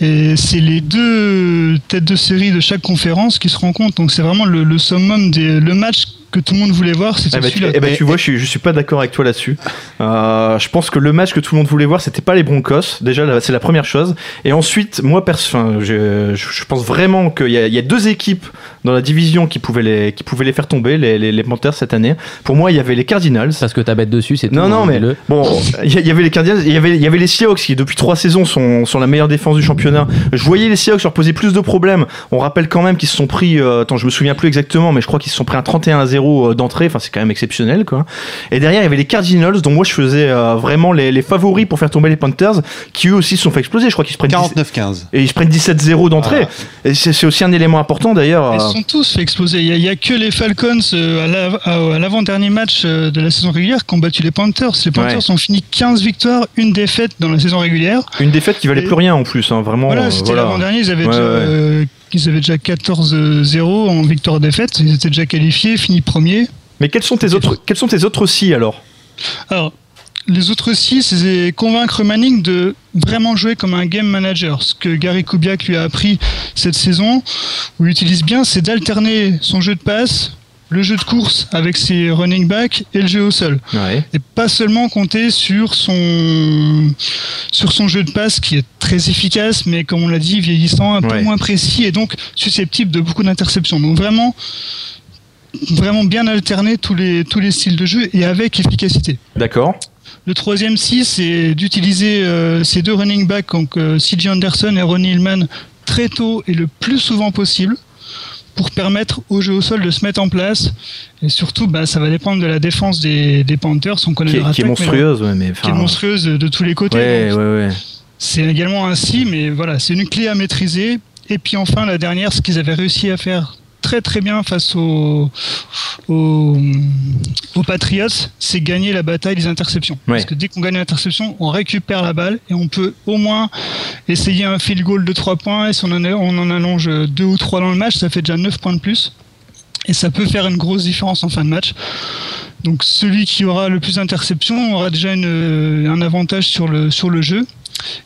Et c'est les deux têtes de série de chaque conférence qui se rencontrent. Donc c'est vraiment le, le summum des, le match que tout le monde voulait voir, c'était Eh ben, tu, celui-là. eh ben, Et- tu vois, je suis, je suis pas d'accord avec toi là-dessus. Euh, je pense que le match que tout le monde voulait voir, c'était pas les Broncos. Déjà, c'est la première chose. Et ensuite, moi, perso, je, pense vraiment qu'il y a deux équipes dans la division qui pouvaient les, qui pouvaient les faire tomber, les, les, les Panthers cette année. Pour moi, il y avait les Cardinals. Parce que t'as bête dessus, c'est. Non, non, hein, mais bon, il y, avait les Cardinals, il y avait, il y avait les Seahawks qui, depuis trois saisons, sont, sont la meilleure défense du championnat. Je voyais les Seahawks leur poser plus de problèmes. On rappelle quand même qu'ils se sont pris, euh, attends, je me souviens plus exactement, mais je crois qu'ils se sont pris un 31 à 0 d'entrée. Enfin, c'est quand même exceptionnel, quoi. Et derrière, il y avait les Cardinals, dont moi je faisais euh, vraiment les, les favoris pour faire tomber les Panthers, qui eux aussi se sont fait exploser. Je crois qu'ils se prennent 10 49-15. et ils se prennent 17-0 d'entrée. Et c'est aussi un élément important d'ailleurs. Ils euh, sont tous fait exploser. Il n'y a, que les Falcons euh, à la- à- à l'avant-dernier match euh, de la saison régulière qui ont battu les Panthers. Les Panthers Ouais. ont fini 15 victoires, une défaite dans la saison régulière. Une défaite qui valait Et- plus rien en plus, hein, vraiment. voilà, euh, c'était voilà. l'avant-dernier. Ils, avaient Ouais, déjà, ils avaient déjà 14-0 en victoire-défaite. Ils étaient déjà qualifiés, fini premier. Mais quels sont tes autres, quels sont tes autres si alors? Alors, les autres six, c'est convaincre Manning de vraiment jouer comme un game manager. Ce que Gary Kubiak lui a appris cette saison, où il utilise bien, c'est d'alterner son jeu de passe, le jeu de course avec ses running backs et le jeu au sol. Ouais. Et pas seulement compter sur son, sur son jeu de passe qui est très efficace, mais comme on l'a dit, vieillissant, un peu moins précis et donc susceptible de beaucoup d'interceptions. Donc vraiment, vraiment bien alterner tous les, tous les styles de jeu et avec efficacité. D'accord. Le troisième si, c'est d'utiliser euh, ces deux running backs, donc euh, CJ Anderson et Ronnie Hillman, très tôt et le plus souvent possible pour permettre au jeu au sol de se mettre en place. Et surtout, bah, ça va dépendre de la défense des, des Panthers. On connaît Qui, leur qui est mais monstrueuse, mais leur- qui est monstrueuse de tous les côtés. Ouais, Donc, ouais, ouais. C'est également un si, mais voilà, c'est une clé à maîtriser. Et puis enfin, la dernière, ce qu'ils avaient réussi à faire très très bien face aux, aux, aux Patriots, c'est gagner la bataille des interceptions. Parce que dès qu'on gagne l'interception, on récupère la balle et on peut au moins essayer un field goal de 3 points. Et si on en, on en allonge 2 ou 3 dans le match, ça fait déjà 9 points de plus. Et ça peut faire une grosse différence en fin de match. Donc celui qui aura le plus d'interceptions aura déjà une, un avantage sur le, sur le jeu.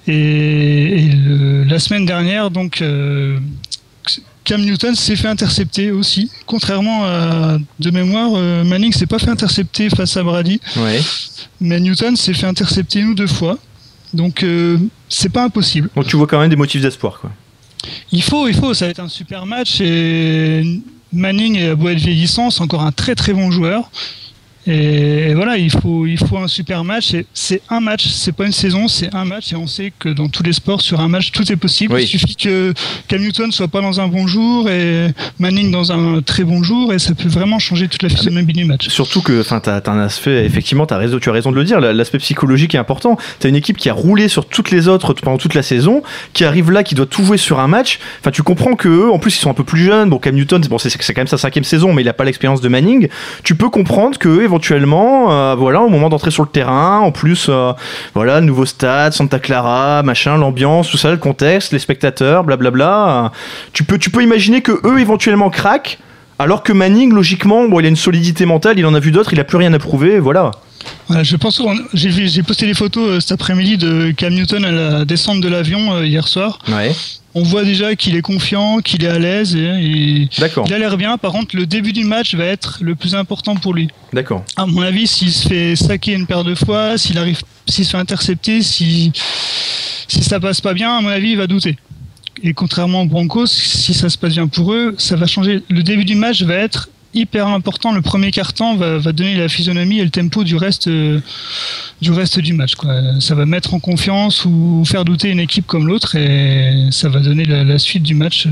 Et, et le- la semaine dernière, donc, euh, Cam Newton s'est fait intercepter aussi. Contrairement à de mémoire, euh, Manning s'est pas fait intercepter face à Brady, Ouais. mais Newton s'est fait intercepter une ou deux fois. Donc euh, c'est pas impossible. Donc tu vois quand même des motifs d'espoir, quoi. Il faut, il faut, ça va être un super match et Manning a beau être vieillissant, c'est encore un très très bon joueur. Et voilà, il faut, il faut un super match. C'est un match, c'est pas une saison, c'est un match. Et on sait que dans tous les sports, sur un match, tout est possible. Oui. Il suffit que Cam Newton soit pas dans un bon jour et Manning dans un très bon jour, et ça peut vraiment changer toute la physionomie du match. Surtout que, enfin, t'as t'as un aspect, effectivement, as raison, tu as raison de le dire, l'aspect psychologique est important. T'as une équipe qui a roulé sur toutes les autres pendant toute la saison, qui arrive là, qui doit tout jouer sur un match. Enfin, tu comprends que eux, en plus, ils sont un peu plus jeunes. Bon, Cam Newton, bon, c'est c'est quand même sa cinquième saison, mais il a pas l'expérience de Manning. Tu peux comprendre que eux, éventuellement, euh, voilà, au moment d'entrer sur le terrain, en plus, euh, voilà, nouveau stade, Santa Clara, machin, l'ambiance, tout ça, le contexte, les spectateurs, blablabla. euh, tu peux, tu peux imaginer que eux, éventuellement, craquent. Alors que Manning, logiquement, bon, il a une solidité mentale, il en a vu d'autres, il a plus rien à prouver, voilà. Voilà, je pense, j'ai posté des photos cet après-midi de Cam Newton à la descente de l'avion hier soir. Ouais. On voit déjà qu'il est confiant, qu'il est à l'aise. Et, il a l'air bien. Par contre, le début du match va être le plus important pour lui. d'accord. À mon avis, s'il se fait saquer une paire de fois, s'il arrive, s'il se fait intercepter, si si ça passe pas bien, à mon avis, il va douter. Et contrairement aux Broncos, si ça se passe bien pour eux, ça va changer. Le début du match va être hyper important. Le premier quart-temps va, donner la physionomie et le tempo du reste euh, du reste du match. Ça va mettre en confiance ou faire douter une équipe comme l'autre et ça va donner la, la suite du match. euh,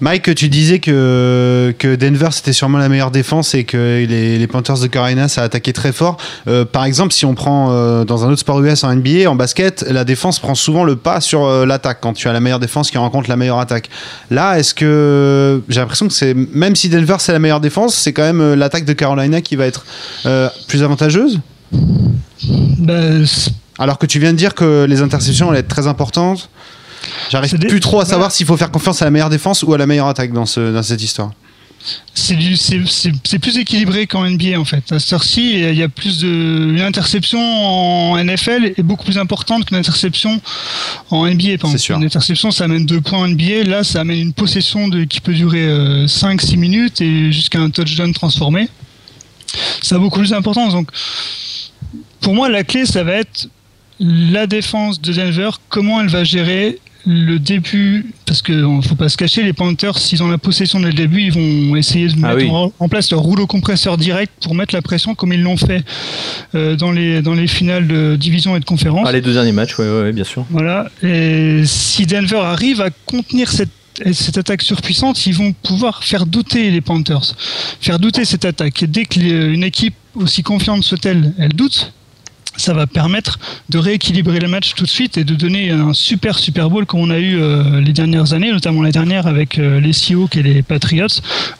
Mike, tu disais que, que Denver c'était sûrement la meilleure défense et que les, les Panthers de Carolina ça a attaqué très fort. Euh, par exemple, si on prend euh, dans un autre sport US en NBA, en basket, la défense prend souvent le pas sur euh, l'attaque quand tu as la meilleure défense qui rencontre la meilleure attaque. Là, est-ce que j'ai l'impression que c'est même si Denver c'est la meilleure défense, c'est quand même l'attaque de Carolina qui va être plus avantageuse? C'est- alors que tu viens de dire que les interceptions allaient être très importantes. J'arrive plus trop à savoir s'il faut faire confiance à la meilleure défense ou à la meilleure attaque dans, ce, dans cette histoire. c'est plus équilibré qu'en NBA en fait. À cette heure-ci, il y a plus de une interception en NFL est beaucoup plus importante qu'une interception en NBA. Par sûr. Une interception, ça amène deux points en NBA. Là, ça amène une possession de, qui peut durer 5-6 minutes et jusqu'à un touchdown transformé. Ça a beaucoup plus d'importance. Donc, pour moi, la clé, ça va être la défense de Denver. Comment elle va gérer le début Parce qu'il ne faut pas se cacher, les Panthers, s'ils ont la possession dès le début, ils vont essayer de Ah mettre oui. en, en place leur rouleau compresseur direct pour mettre la pression, comme ils l'ont fait euh, dans, les, dans les finales de division et de conférence. Ah, les deux derniers matchs, ouais, ouais, ouais, bien sûr. Voilà. Et si Denver arrive à contenir cette, cette attaque surpuissante, ils vont pouvoir faire douter les Panthers. Faire douter cette attaque. Et dès qu'une équipe aussi confiante soit-elle, elle doute, ça va permettre de rééquilibrer le match tout de suite et de donner un super Super Bowl comme on a eu euh, les dernières années, notamment la dernière avec euh, les Seahawks et les Patriots.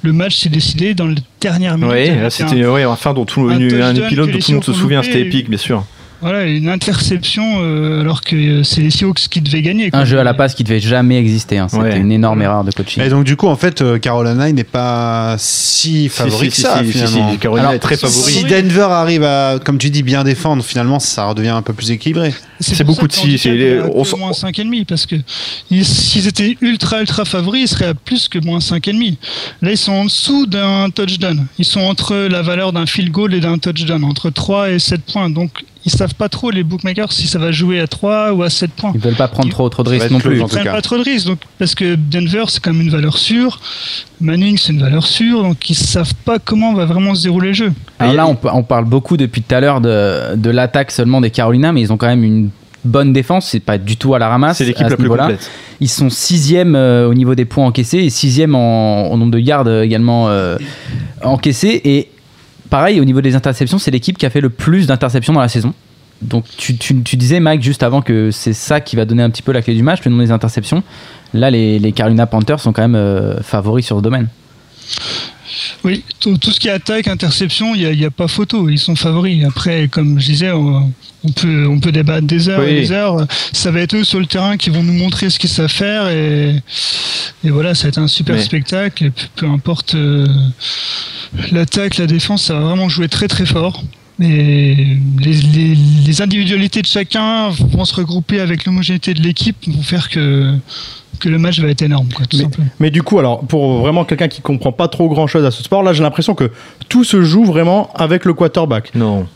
Le match s'est décidé dans les dernières minutes. Oui, un- c'était ouais, un fin dont tout, un un dont le monde se souvient, c'était épique, bien sûr. Voilà, une interception euh, alors que euh, c'est les Seahawks qui devaient gagner. quoi. Un jeu à la passe qui devait jamais exister. hein. C'était Ouais. une énorme erreur de coaching. Et donc du coup en fait euh, Carolina n'est pas si favori Si, que si, ça si, finalement. si, Carolina Alors, est très favori. Si Denver arrive à, comme tu dis, bien défendre, finalement, ça redevient un peu plus équilibré. c'est beaucoup ça de si, c'est on moins 5,5 parce que ils- s'ils étaient ultra ultra favoris, ils seraient à plus que moins 5,5. Là, ils sont en dessous d'un touchdown. Ils sont entre la valeur d'un field goal et d'un touchdown, entre 3 et 7 points. Donc, ils savent pas trop les bookmakers si ça va jouer à 3 ou à 7 points. Ils veulent pas prendre trop, trop de risques non plus. en Ils tout prennent cas. pas trop de risques, donc, parce que Denver, c'est quand même une valeur sûre. Manning, c'est une valeur sûre, donc ils savent pas comment va vraiment se dérouler le jeu. Alors là, on, pa- on parle beaucoup depuis tout à l'heure de, de l'attaque seulement des Carolina, mais ils ont quand même une bonne défense. C'est pas du tout à la ramasse. c'est l'équipe la plus complète. Ils sont sixième euh, au niveau des points encaissés et sixième en, en nombre de yards euh, également euh, encaissés. Et pareil, au niveau des interceptions, c'est l'équipe qui a fait le plus d'interceptions dans la saison. Donc tu, tu- disais, Mike, juste avant que c'est ça qui va donner un petit peu la clé du match, le nom des interceptions. Là, les, les Carolina Panthers sont quand même euh, favoris sur ce domaine. Oui, tout, tout ce qui est attaque, interception, il n'y a, pas photo. Ils sont favoris. Après, comme je disais, on, on peut, on peut débattre des heures Oui. et des heures. Ça va être eux sur le terrain qui vont nous montrer ce qu'ils savent faire. Et, et voilà, ça va être un super Mais- spectacle. Et peu, peu importe euh, l'attaque, la défense, ça va vraiment jouer très très fort. Et les, les- les individualités de chacun vont se regrouper avec l'homogénéité de l'équipe, vont faire que, que le match va être énorme, quoi, tout simplement. Mais du coup, alors, pour vraiment quelqu'un qui comprend pas trop grand chose à ce sport, là, j'ai l'impression que tout se joue vraiment avec le quarterback. Non.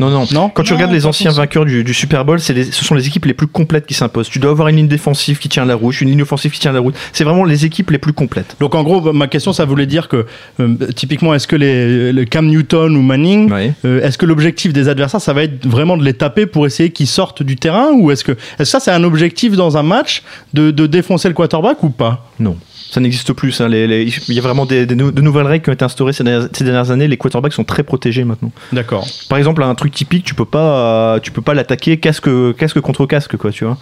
Non, non. Non Quand tu Non, regardes les anciens vainqueurs du, du Super Bowl, les- ce sont les équipes les plus complètes qui s'imposent. Tu dois avoir une ligne défensive qui tient la route, une ligne offensive qui tient la route. C'est vraiment les équipes les plus complètes. Donc en gros, ma question, ça voulait dire que euh, typiquement, est-ce que les, le Cam Newton ou Manning, euh, est-ce que l'objectif des adversaires, ça va être vraiment de les taper pour essayer qu'ils sortent du terrain, ou est-ce que, ça c'est un objectif dans un match de, de défoncer le quarterback ou pas? Non. Ça n'existe plus. ça. Les- les- il y a vraiment des, des nou- de nouvelles règles qui ont été instaurées ces dernières, ces dernières années. Les quarterbacks sont très protégés maintenant. D'accord. Par exemple, un truc typique, tu peux pas, tu peux pas l'attaquer casque, casque contre casque, quoi, tu vois.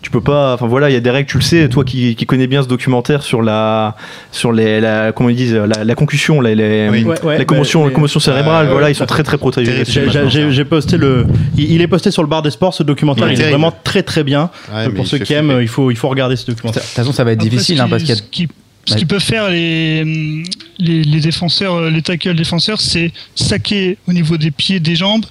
Tu peux pas. Enfin voilà, il y a des règles. Tu le sais, toi qui, qui connais bien ce documentaire sur la, sur les, la, comment ils disent, la, la concussion, les, les, Oui. Ouais, ouais, la commotion, la commotion cérébrale. Euh, voilà, ouais, ils sont très très protégés. J'ai- posté le, il, il est posté sur le bar des sports ce documentaire. Ouais, il est terrible. vraiment très très bien. Pour ceux qui aiment, il faut, il faut regarder ce De documentaire. toute façon, ça va être Après, difficile ce hein, parce qu'il y a ce qu'ils peuvent faire les, les, les défenseurs, euh, les tackles défenseurs, c'est saquer au niveau des pieds, des jambes,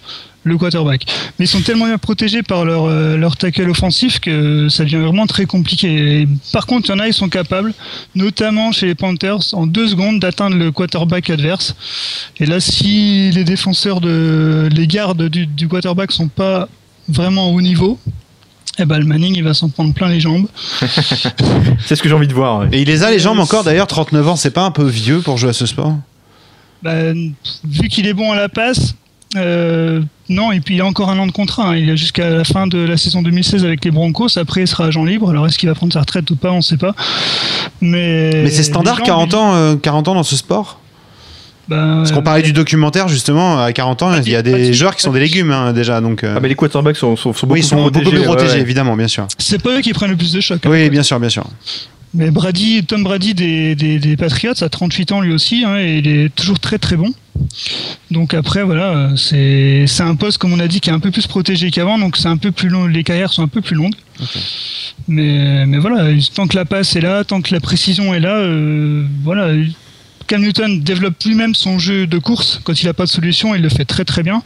le quarterback. Mais ils sont tellement bien protégés par leur, euh, leur tackle offensif que ça devient vraiment très compliqué. Et par contre, il y en a, ils sont capables, notamment chez les Panthers, en deux secondes d'atteindre le quarterback adverse. Et là, si les défenseurs de les gardes du, du quarterback sont pas vraiment au haut niveau, eh ben, le Manning, il va s'en prendre plein les jambes. C'est ce que j'ai envie de voir. ouais. Et il les a les jambes encore d'ailleurs, 39 ans, c'est pas un peu vieux pour jouer à ce sport? Bah, vu qu'il est bon à la passe, euh, non, et puis il a encore un an de contrat. hein. Il a jusqu'à la fin de la saison 2016 avec les Broncos. Après, il sera agent libre. Alors, est-ce qu'il va prendre sa retraite ou pas On ne sait pas. Mais, Mais c'est standard les gens, 40 ils- ans, euh, 40 ans dans ce sport? Bah, Parce qu'on parlait du documentaire justement, à 40 ans, il y a des joueurs qui sont des légumes hein, déjà. Donc, euh, Ah, mais les quarterbacks sont, sont, sont beaucoup oui, ils sont plus beaucoup plus protégés, ouais. évidemment, bien sûr. C'est pas eux qui prennent le plus de chocs. hein. Oui, bien sûr, bien sûr. Mais Brady, Tom Brady des, des, des Patriots a 38 ans lui aussi, hein, et il est toujours très très bon. Donc après, voilà, c'est un poste, comme on a dit, qui est un peu plus protégé qu'avant, donc c'est un peu plus long, les carrières sont un peu plus longues. Mais, mais voilà, tant que la passe est là, tant que la précision est là, euh, voilà, Cam Newton développe lui-même son jeu de course. Quand il n'a pas de solution, il le fait très très bien.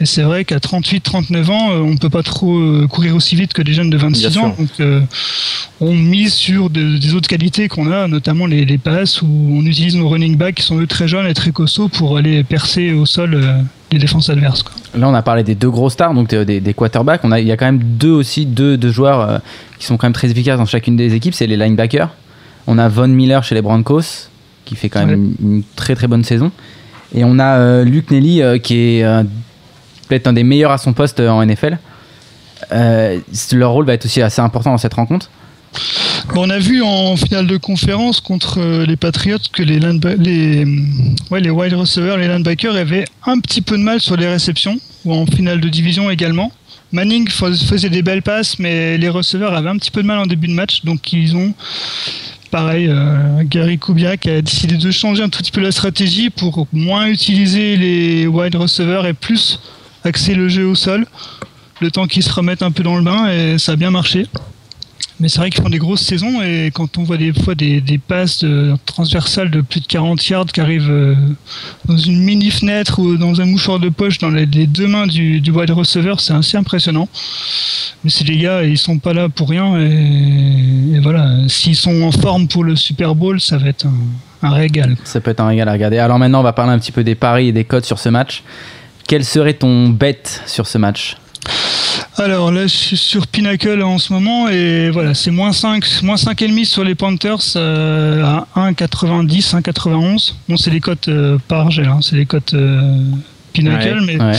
Et c'est vrai qu'à 38-39 ans, euh, on ne peut pas trop euh, courir aussi vite que des jeunes de 26 Bien ans. sûr. Donc euh, on mise sur de- des autres qualités qu'on a, notamment les, les passes, où on utilise nos running backs qui sont eux très jeunes et très costauds pour aller percer au sol euh, les défenses adverses. quoi. Là, on a parlé des deux gros stars, donc des, des quarterbacks. On a, il y a quand même deux aussi, deux, deux joueurs euh, qui sont quand même très efficaces dans chacune des équipes. C'est les linebackers. On a Von Miller chez les Broncos, qui fait quand même une, très très bonne saison. Et on a euh, Luke Nelly, euh, qui est euh, peut-être un des meilleurs à son poste en NFL. Leur rôle va être aussi assez important dans cette rencontre. Bon, on a vu en finale de conférence contre les Patriots que les, les, ouais, les wide receivers, les linebackers avaient un petit peu de mal sur les réceptions, ou en finale de division également. Manning fais- faisait des belles passes, mais les receveurs avaient un petit peu de mal en début de match, donc ils ont, pareil, euh, Gary Kubiak a décidé de changer un tout petit peu la stratégie pour moins utiliser les wide receivers et plus axer le jeu au sol, le temps qu'ils se remettent un peu dans le bain, et ça a bien marché. Mais c'est vrai qu'ils font des grosses saisons et quand on voit des fois des, passes transversales de plus de 40 yards qui arrivent euh, dans une mini fenêtre ou dans un mouchoir de poche dans les, deux mains du, wide receiver, c'est assez impressionnant. Mais ces les gars, ils sont pas là pour rien et, et voilà, s'ils sont en forme pour le Super Bowl, ça va être un, un régal. Ça peut être un régal à regarder. Alors maintenant, on va parler un petit peu des paris et des codes sur ce match. Quel serait ton bet sur ce match? Alors là, je suis sur Pinnacle en ce moment et voilà, c'est moins 5, moins 5,5 sur les Panthers euh, à 1,90, 1,91. Bon, c'est les cotes euh, par gel, hein, c'est les cotes euh, Pinnacle, mais Ouais.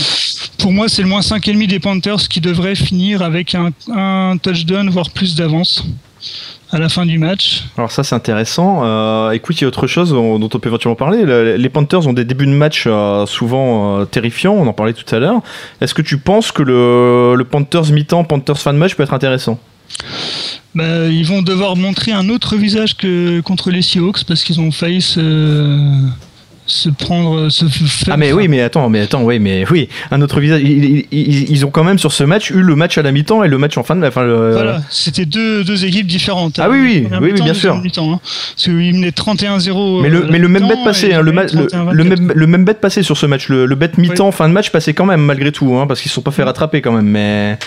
pour moi, c'est le moins 5,5 des Panthers qui devrait finir avec un, un touchdown, voire plus d'avance à la fin du match. Alors ça c'est intéressant. Euh, écoute, il y a autre chose dont on peut éventuellement parler. Le- Les Panthers ont des débuts de match euh, souvent euh, terrifiants, on en parlait tout à l'heure. Est-ce que tu penses que le, le Panthers mi-temps, Panthers fin de match peut être intéressant? Bah, ils vont devoir montrer un autre visage que contre les Seahawks parce qu'ils ont failli se, se prendre. Se faire, Ah mais oui, mais attends, mais attends, oui, mais oui, un autre visage. Ils, ils- ont quand même sur ce match eu le match à la mi-temps et le match en fin de la. Le- Voilà, c'était deux, deux équipes différentes. Ah oui, oui, Première oui, oui, mi-temps, bien sûr. hein. Parce qu'ils menaient 31-0. Mais euh, le, à la mais le même bet passé, hein, le, ils ma- menaient le, 31-24. le même, le même bet passé sur ce match. Le, le bet mi-temps, fin de match passé quand même, malgré tout, hein, parce qu'ils se sont pas fait rattraper quand même. Mais,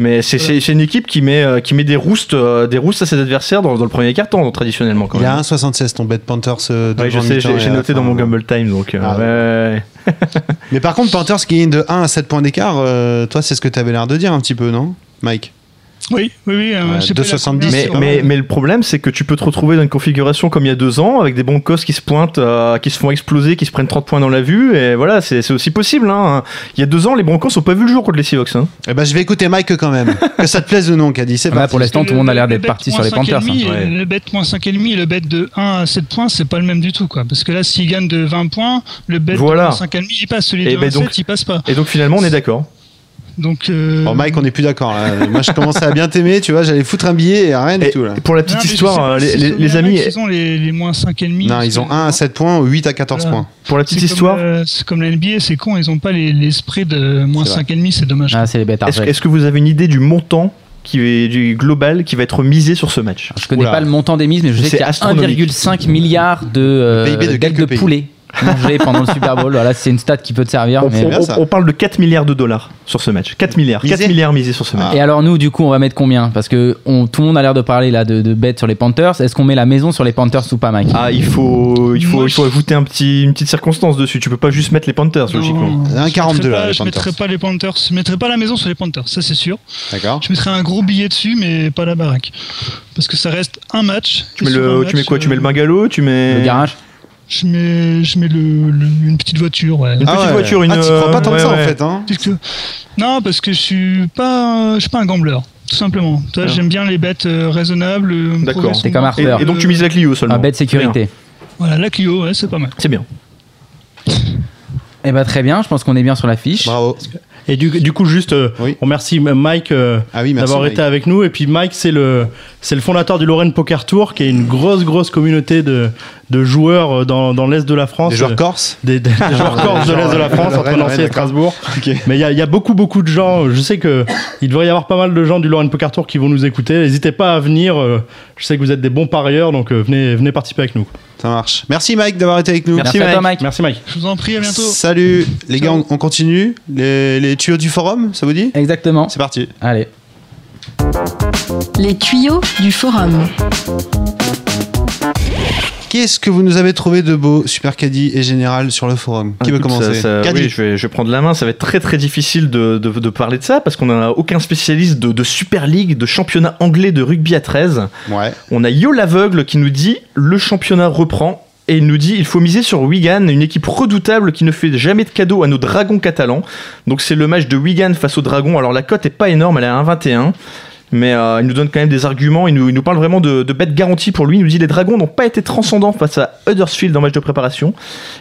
mais c'est une équipe qui met, euh, qui met des roustes, euh, des roustes à ses adversaires dans, dans le premier quart-temps, traditionnellement. Quand Il même. a 1,76 ton bet Panthers. euh, Ouais, je sais, j'ai noté dans mon. Gamble Time, donc. euh, Ah ouais. Mais par contre, Panthers qui gagne de 1 à 7 points d'écart, euh, toi, c'est ce que tu avais l'air de dire un petit peu, non? Mike? Oui, oui, oui. euh, Ouais, je sais pas la 2,70, première, Mais, c'est pas mais, mal. mais le problème, c'est que tu peux te retrouver dans une configuration comme il y a deux ans, avec des broncos qui se pointent, euh, qui se font exploser, qui se prennent 30 points dans la vue, et voilà, c'est aussi possible. Hein. Il y a deux ans, les broncos n'ont pas vu le jour contre les Seahawks. Hein. Eh ben, je vais écouter Mike quand même. que ça te plaise ou non, Caddy. C'est Là, parti. pour l'instant, tout le monde a l'air d'être parti sur les Panthers. 5,5 hein. et Le bet moins 5,5 et le bet de 1 à 7 points, c'est pas le même du tout. quoi. Parce que là, s'il gagne de 20 points, le bet Voilà. de moins 5,5, il passe. Celui Et de ben 1 à donc- 7, il passe pas. Et donc finalement, on est d'accord. Donc, euh, Bon, Mike, on n'est plus d'accord. Moi, je commençais à bien t'aimer, tu vois, j'allais foutre un billet et rien du Et tout là. pour la petite histoire, euh, si les, amis, Ils ont les, les moins 5,5. Non, ils ont que- 1 à 7 points ou 8 à 14 Voilà. points. pour la petite histoire, euh, c'est comme la NBA, c'est con, ils ont pas les, les sprays de moins C'est vrai. 5,5, c'est dommage. Ah, c'est les bêtes est-ce que vous avez une idée du montant qui est, du global qui va être misé sur ce match? Je connais Oula. pas le montant des mises, mais je sais C'est qu'il y a astronomique. 1,5 milliard de, euh, de pays. Mangées pendant le Super Bowl. Voilà, c'est une stat qui peut te servir. on, mais- on- bien, ça. on parle de 4 milliards de dollars sur ce match. 4 milliards. 4 Misé milliards misés sur ce match. Ah. Et alors nous, du coup, on va mettre combien? Parce que on- tout le monde a l'air de parler là de, de bêtes sur les Panthers. Est-ce qu'on met la maison sur les Panthers ou pas, Mike? Ah, il faut, il faut, il faut ajouter un petit, une petite circonstance dessus. Tu peux pas juste mettre les Panthers, logiquement. Non, Un je 42, mettrais là, pas- les Je mettrais Panthers. pas les Panthers. Je mettrais pas la maison sur les Panthers, ça c'est sûr. D'accord Je mettrais un gros billet dessus, mais pas la baraque. Parce que ça reste un match. Tu Et mets, le, tu mets quoi? Tu mets le euh, bungalow? Tu mets Le garage? Je mets, je mets le, le- une petite voiture, ouais. Une petite voiture, une. Ah, tu crois pas tant ouais, que ça en fait, hein Parce que- Non, parce que je suis pas, je suis pas un gambler, tout simplement. Toi, Ah. J'aime bien les bêtes euh, raisonnables. euh, D'accord. T'es comme Harper. Et, et donc tu mises la Clio seulement. Un bet sécurité. Voilà, la Clio, ouais, c'est pas mal. C'est bien. Eh ben très bien, je pense qu'on est bien sur la fiche. Bravo. Et du, du coup, juste, euh, Oui. on remercie Mike euh, Ah oui, d'avoir été avec nous. Et puis Mike, c'est le, c'est le fondateur du Lorraine Poker Tour, qui est une grosse, grosse communauté de, de joueurs euh, dans, dans l'est de la France. Des joueurs Euh, corses des, des- des joueurs corses de l'est de la France, entre Nancy et. Strasbourg. Mais il y, a- il y a beaucoup, beaucoup de gens. Je sais que il devrait y avoir pas mal de gens du Lorraine Poker Tour qui vont nous écouter. N'hésitez pas à venir. euh, Je sais que vous êtes des bons parieurs, donc euh, venez, venez participer avec nous. Ça marche. Merci Mike d'avoir été avec nous. Merci, à toi, Mike. Merci Mike. Je vous en prie, à bientôt. Salut les gars, on, on continue. Les, les tuyaux du forum, ça vous dit? Exactement. C'est parti. Allez. Les tuyaux du forum. Qu'est-ce que vous nous avez trouvé de beau, Super Caddy et Général, sur le forum Qui veut Écoute, commencer ça- ça- Caddy. oui, je vais, je vais prendre la main. Ça va être très très difficile de, de- de parler de ça parce qu'on n'a aucun spécialiste de, de Super League, de championnat anglais de rugby à 13. Ouais. On a Yo l'aveugle qui nous dit le championnat reprend. Et il nous dit il faut miser sur Wigan, une équipe redoutable qui ne fait jamais de cadeaux à nos dragons catalans. Donc c'est le match de Wigan face aux dragons. Alors la cote est pas énorme, elle est à 1,21. Mais euh, il nous donne quand même des arguments, il nous, il nous parle vraiment de, de bêtes garanties pour lui. Il nous dit les dragons n'ont pas été transcendants face à Huddersfield en match de préparation.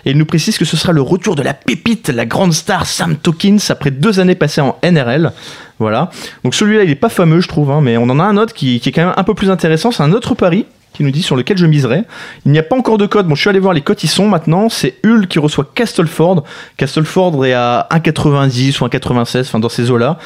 Et il nous précise que ce sera le retour de la pépite, la grande star Sam Tokins après deux années passées en NRL. Voilà. Donc celui-là, il est pas fameux, je trouve, hein, mais on en a un autre qui, qui est quand même un peu plus intéressant. C'est un autre pari qui nous dit sur lequel je miserai. Il n'y a pas encore de code. Bon, je suis allé voir les cotes, ils sont maintenant. C'est Hull qui reçoit Castleford. Castleford est à 1,90 ou 1,96, enfin dans ces eaux-là.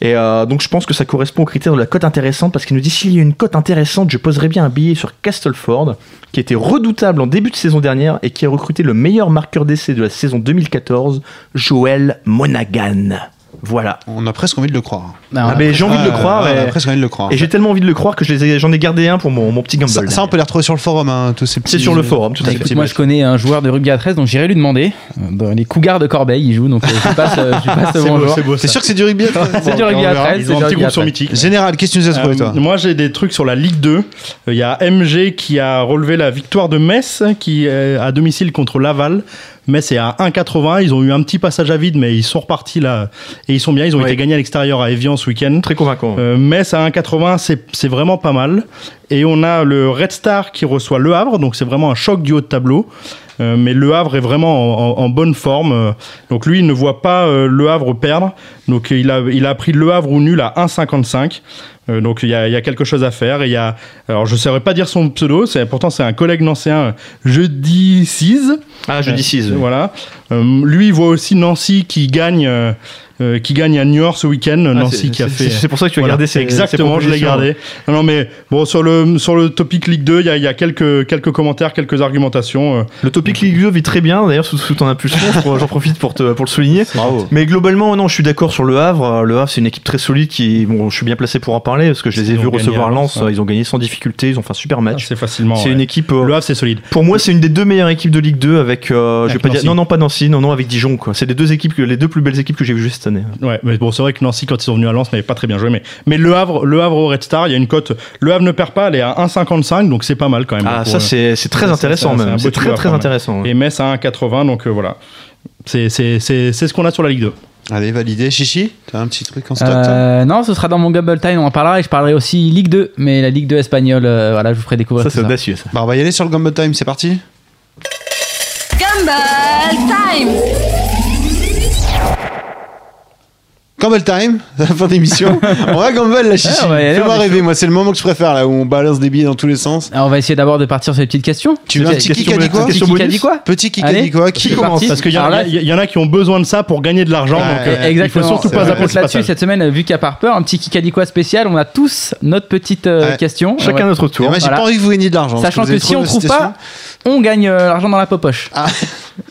Et euh, donc je pense que ça correspond au critère de la cote intéressante parce qu'il nous dit s'il y a une cote intéressante, je poserais bien un billet sur Castleford, qui était redoutable en début de saison dernière et qui a recruté le meilleur marqueur d'essai de la saison 2014, Joël Monaghan. Voilà. On a presque envie de le croire. Non, Ah, mais j'ai envie de le Ah, croire. On a et- presque envie de le croire. et j'ai tellement envie de le croire que je les ai- j'en ai, gardé un pour mon, mon petit gamble. Ça, ça, on peut les retrouver sur le forum, hein, tous ces petits. C'est sur le forum, tout à Bah, fait. écoute, moi je connais un joueur de rugby à 13 donc j'irai lui demander. Euh, Dans les Cougars de Corbeil, il joue donc euh, je lui passe, euh, je lui passe le C'est bonjour. c'est. C'est sûr que c'est du rugby à C'est du rugby à verra. 13. Ils ont un petit groupe sur Mythique. Général, qu'est-ce que tu nous as trouvé, toi? Euh, moi, j'ai des trucs sur la Ligue 2. Euh, Il y a MG qui a relevé la victoire de Metz, qui est à domicile contre Laval. Metz est à 1,80. Ils ont eu un petit passage à vide, mais ils sont repartis là. Et ils sont bien. Ils ont été gagnés à l'extérieur à Evian ce week-end. Très convaincant. Euh, Metz à 1,80, c'est c'est vraiment pas mal. Et on a le Red Star qui reçoit Le Havre, donc c'est vraiment un choc du haut de tableau. Euh, mais Le Havre est vraiment en, en- en bonne forme. Euh, Donc lui, il ne voit pas euh, Le Havre perdre. Donc il a, il a pris Le Havre ou nul à 1,55. Euh, donc il y, y a quelque chose à faire. Et il y a, alors je ne saurais pas dire son pseudo, c'est, pourtant c'est un collègue nancéen, Jeudi 6. Ah, je dis 6. Voilà. Euh, lui, il voit aussi Nancy qui gagne, euh, qui gagne à Niort ce week-end. Nancy qui a fait. C'est pour ça que tu as Voilà, gardé ces Exactement, ces je l'ai gardé. Non, non, mais bon, sur le, sur le topic Ligue 2, il y a, il y a quelques, quelques commentaires, quelques argumentations. euh. Le topic Ligue 2 vit très bien, d'ailleurs, sous, sous ton impulsion, j'en profite pour, te, pour le souligner. Bravo. Mais globalement, non, je suis d'accord sur le Havre. Le Havre, c'est une équipe très solide qui, bon, je suis bien placé pour en parler parce que je les ai vus recevoir Lens. Ils ont gagné sans difficulté, ils ont fait un super match. C'est facilement. c'est ouais. une équipe. euh, Le Havre, c'est solide. Pour moi, c'est une des deux meilleures équipes de Ligue 2 avec. euh, je vais dire. Non, non, pas Nancy, non, non, avec Dijon, quoi. C'est les deux équipes, les deux plus belles équipes que j'ai vues cette année. Ouais, mais bon, c'est vrai que Nancy, quand ils sont venus à Lens, n'avait pas très bien joué. Mais, mais le Havre, le Havre au Red Star, il y a une cote. Le Havre ne perd pas, elle est à 1,55, donc c'est pas mal quand même. Ah, ça, euh, c'est très intéressant, même. C'est très, très intéressant. Et Metz à 1,80, donc euh, voilà. C'est c'est- c'est- c'est ce qu'on a sur la Ligue 2. Allez, validé. Chichi, t'as un petit truc en stock, Euh, non, ce sera dans mon Gumble Time, on en parlera et je parlerai aussi Ligue 2, mais la Ligue 2 espagnole, euh, voilà, je vous ferai découvrir Ça, c'est audacieux, ça. Bah, on va y aller sur le Gumball Time, c'est parti Gumball Time Gumball Time, la fin d'émission. on va Gumball, la chichi. Ouais, on va y aller, Fais-moi on est rêver, moi, c'est le moment que je préfère, là, où on balance des billets dans tous les sens. Alors, on va essayer d'abord de partir sur les petites questions. Tu veux un petit Question kick a dit quoi Petit question qui a dit quoi Petit kick a Allez, dit quoi Qui c'est commence parti. Parce qu'il y, en Alors a- là, il y en a qui ont besoin de ça pour gagner de l'argent. Ouais, donc, euh, ouais, Exactement. Il faut surtout pas zapper Donc ce là-dessus, passage. cette semaine, vu qu'il y a Parpeur, un petit Kikadi quoi spécial, on a tous notre petite euh, Ouais. question. Chacun notre Et tour. Moi, j'ai Voilà. pas envie que vous gagniez de l'argent. Sachant vous que avez si on trouve pas, on gagne euh, l'argent dans la popoche. Ah.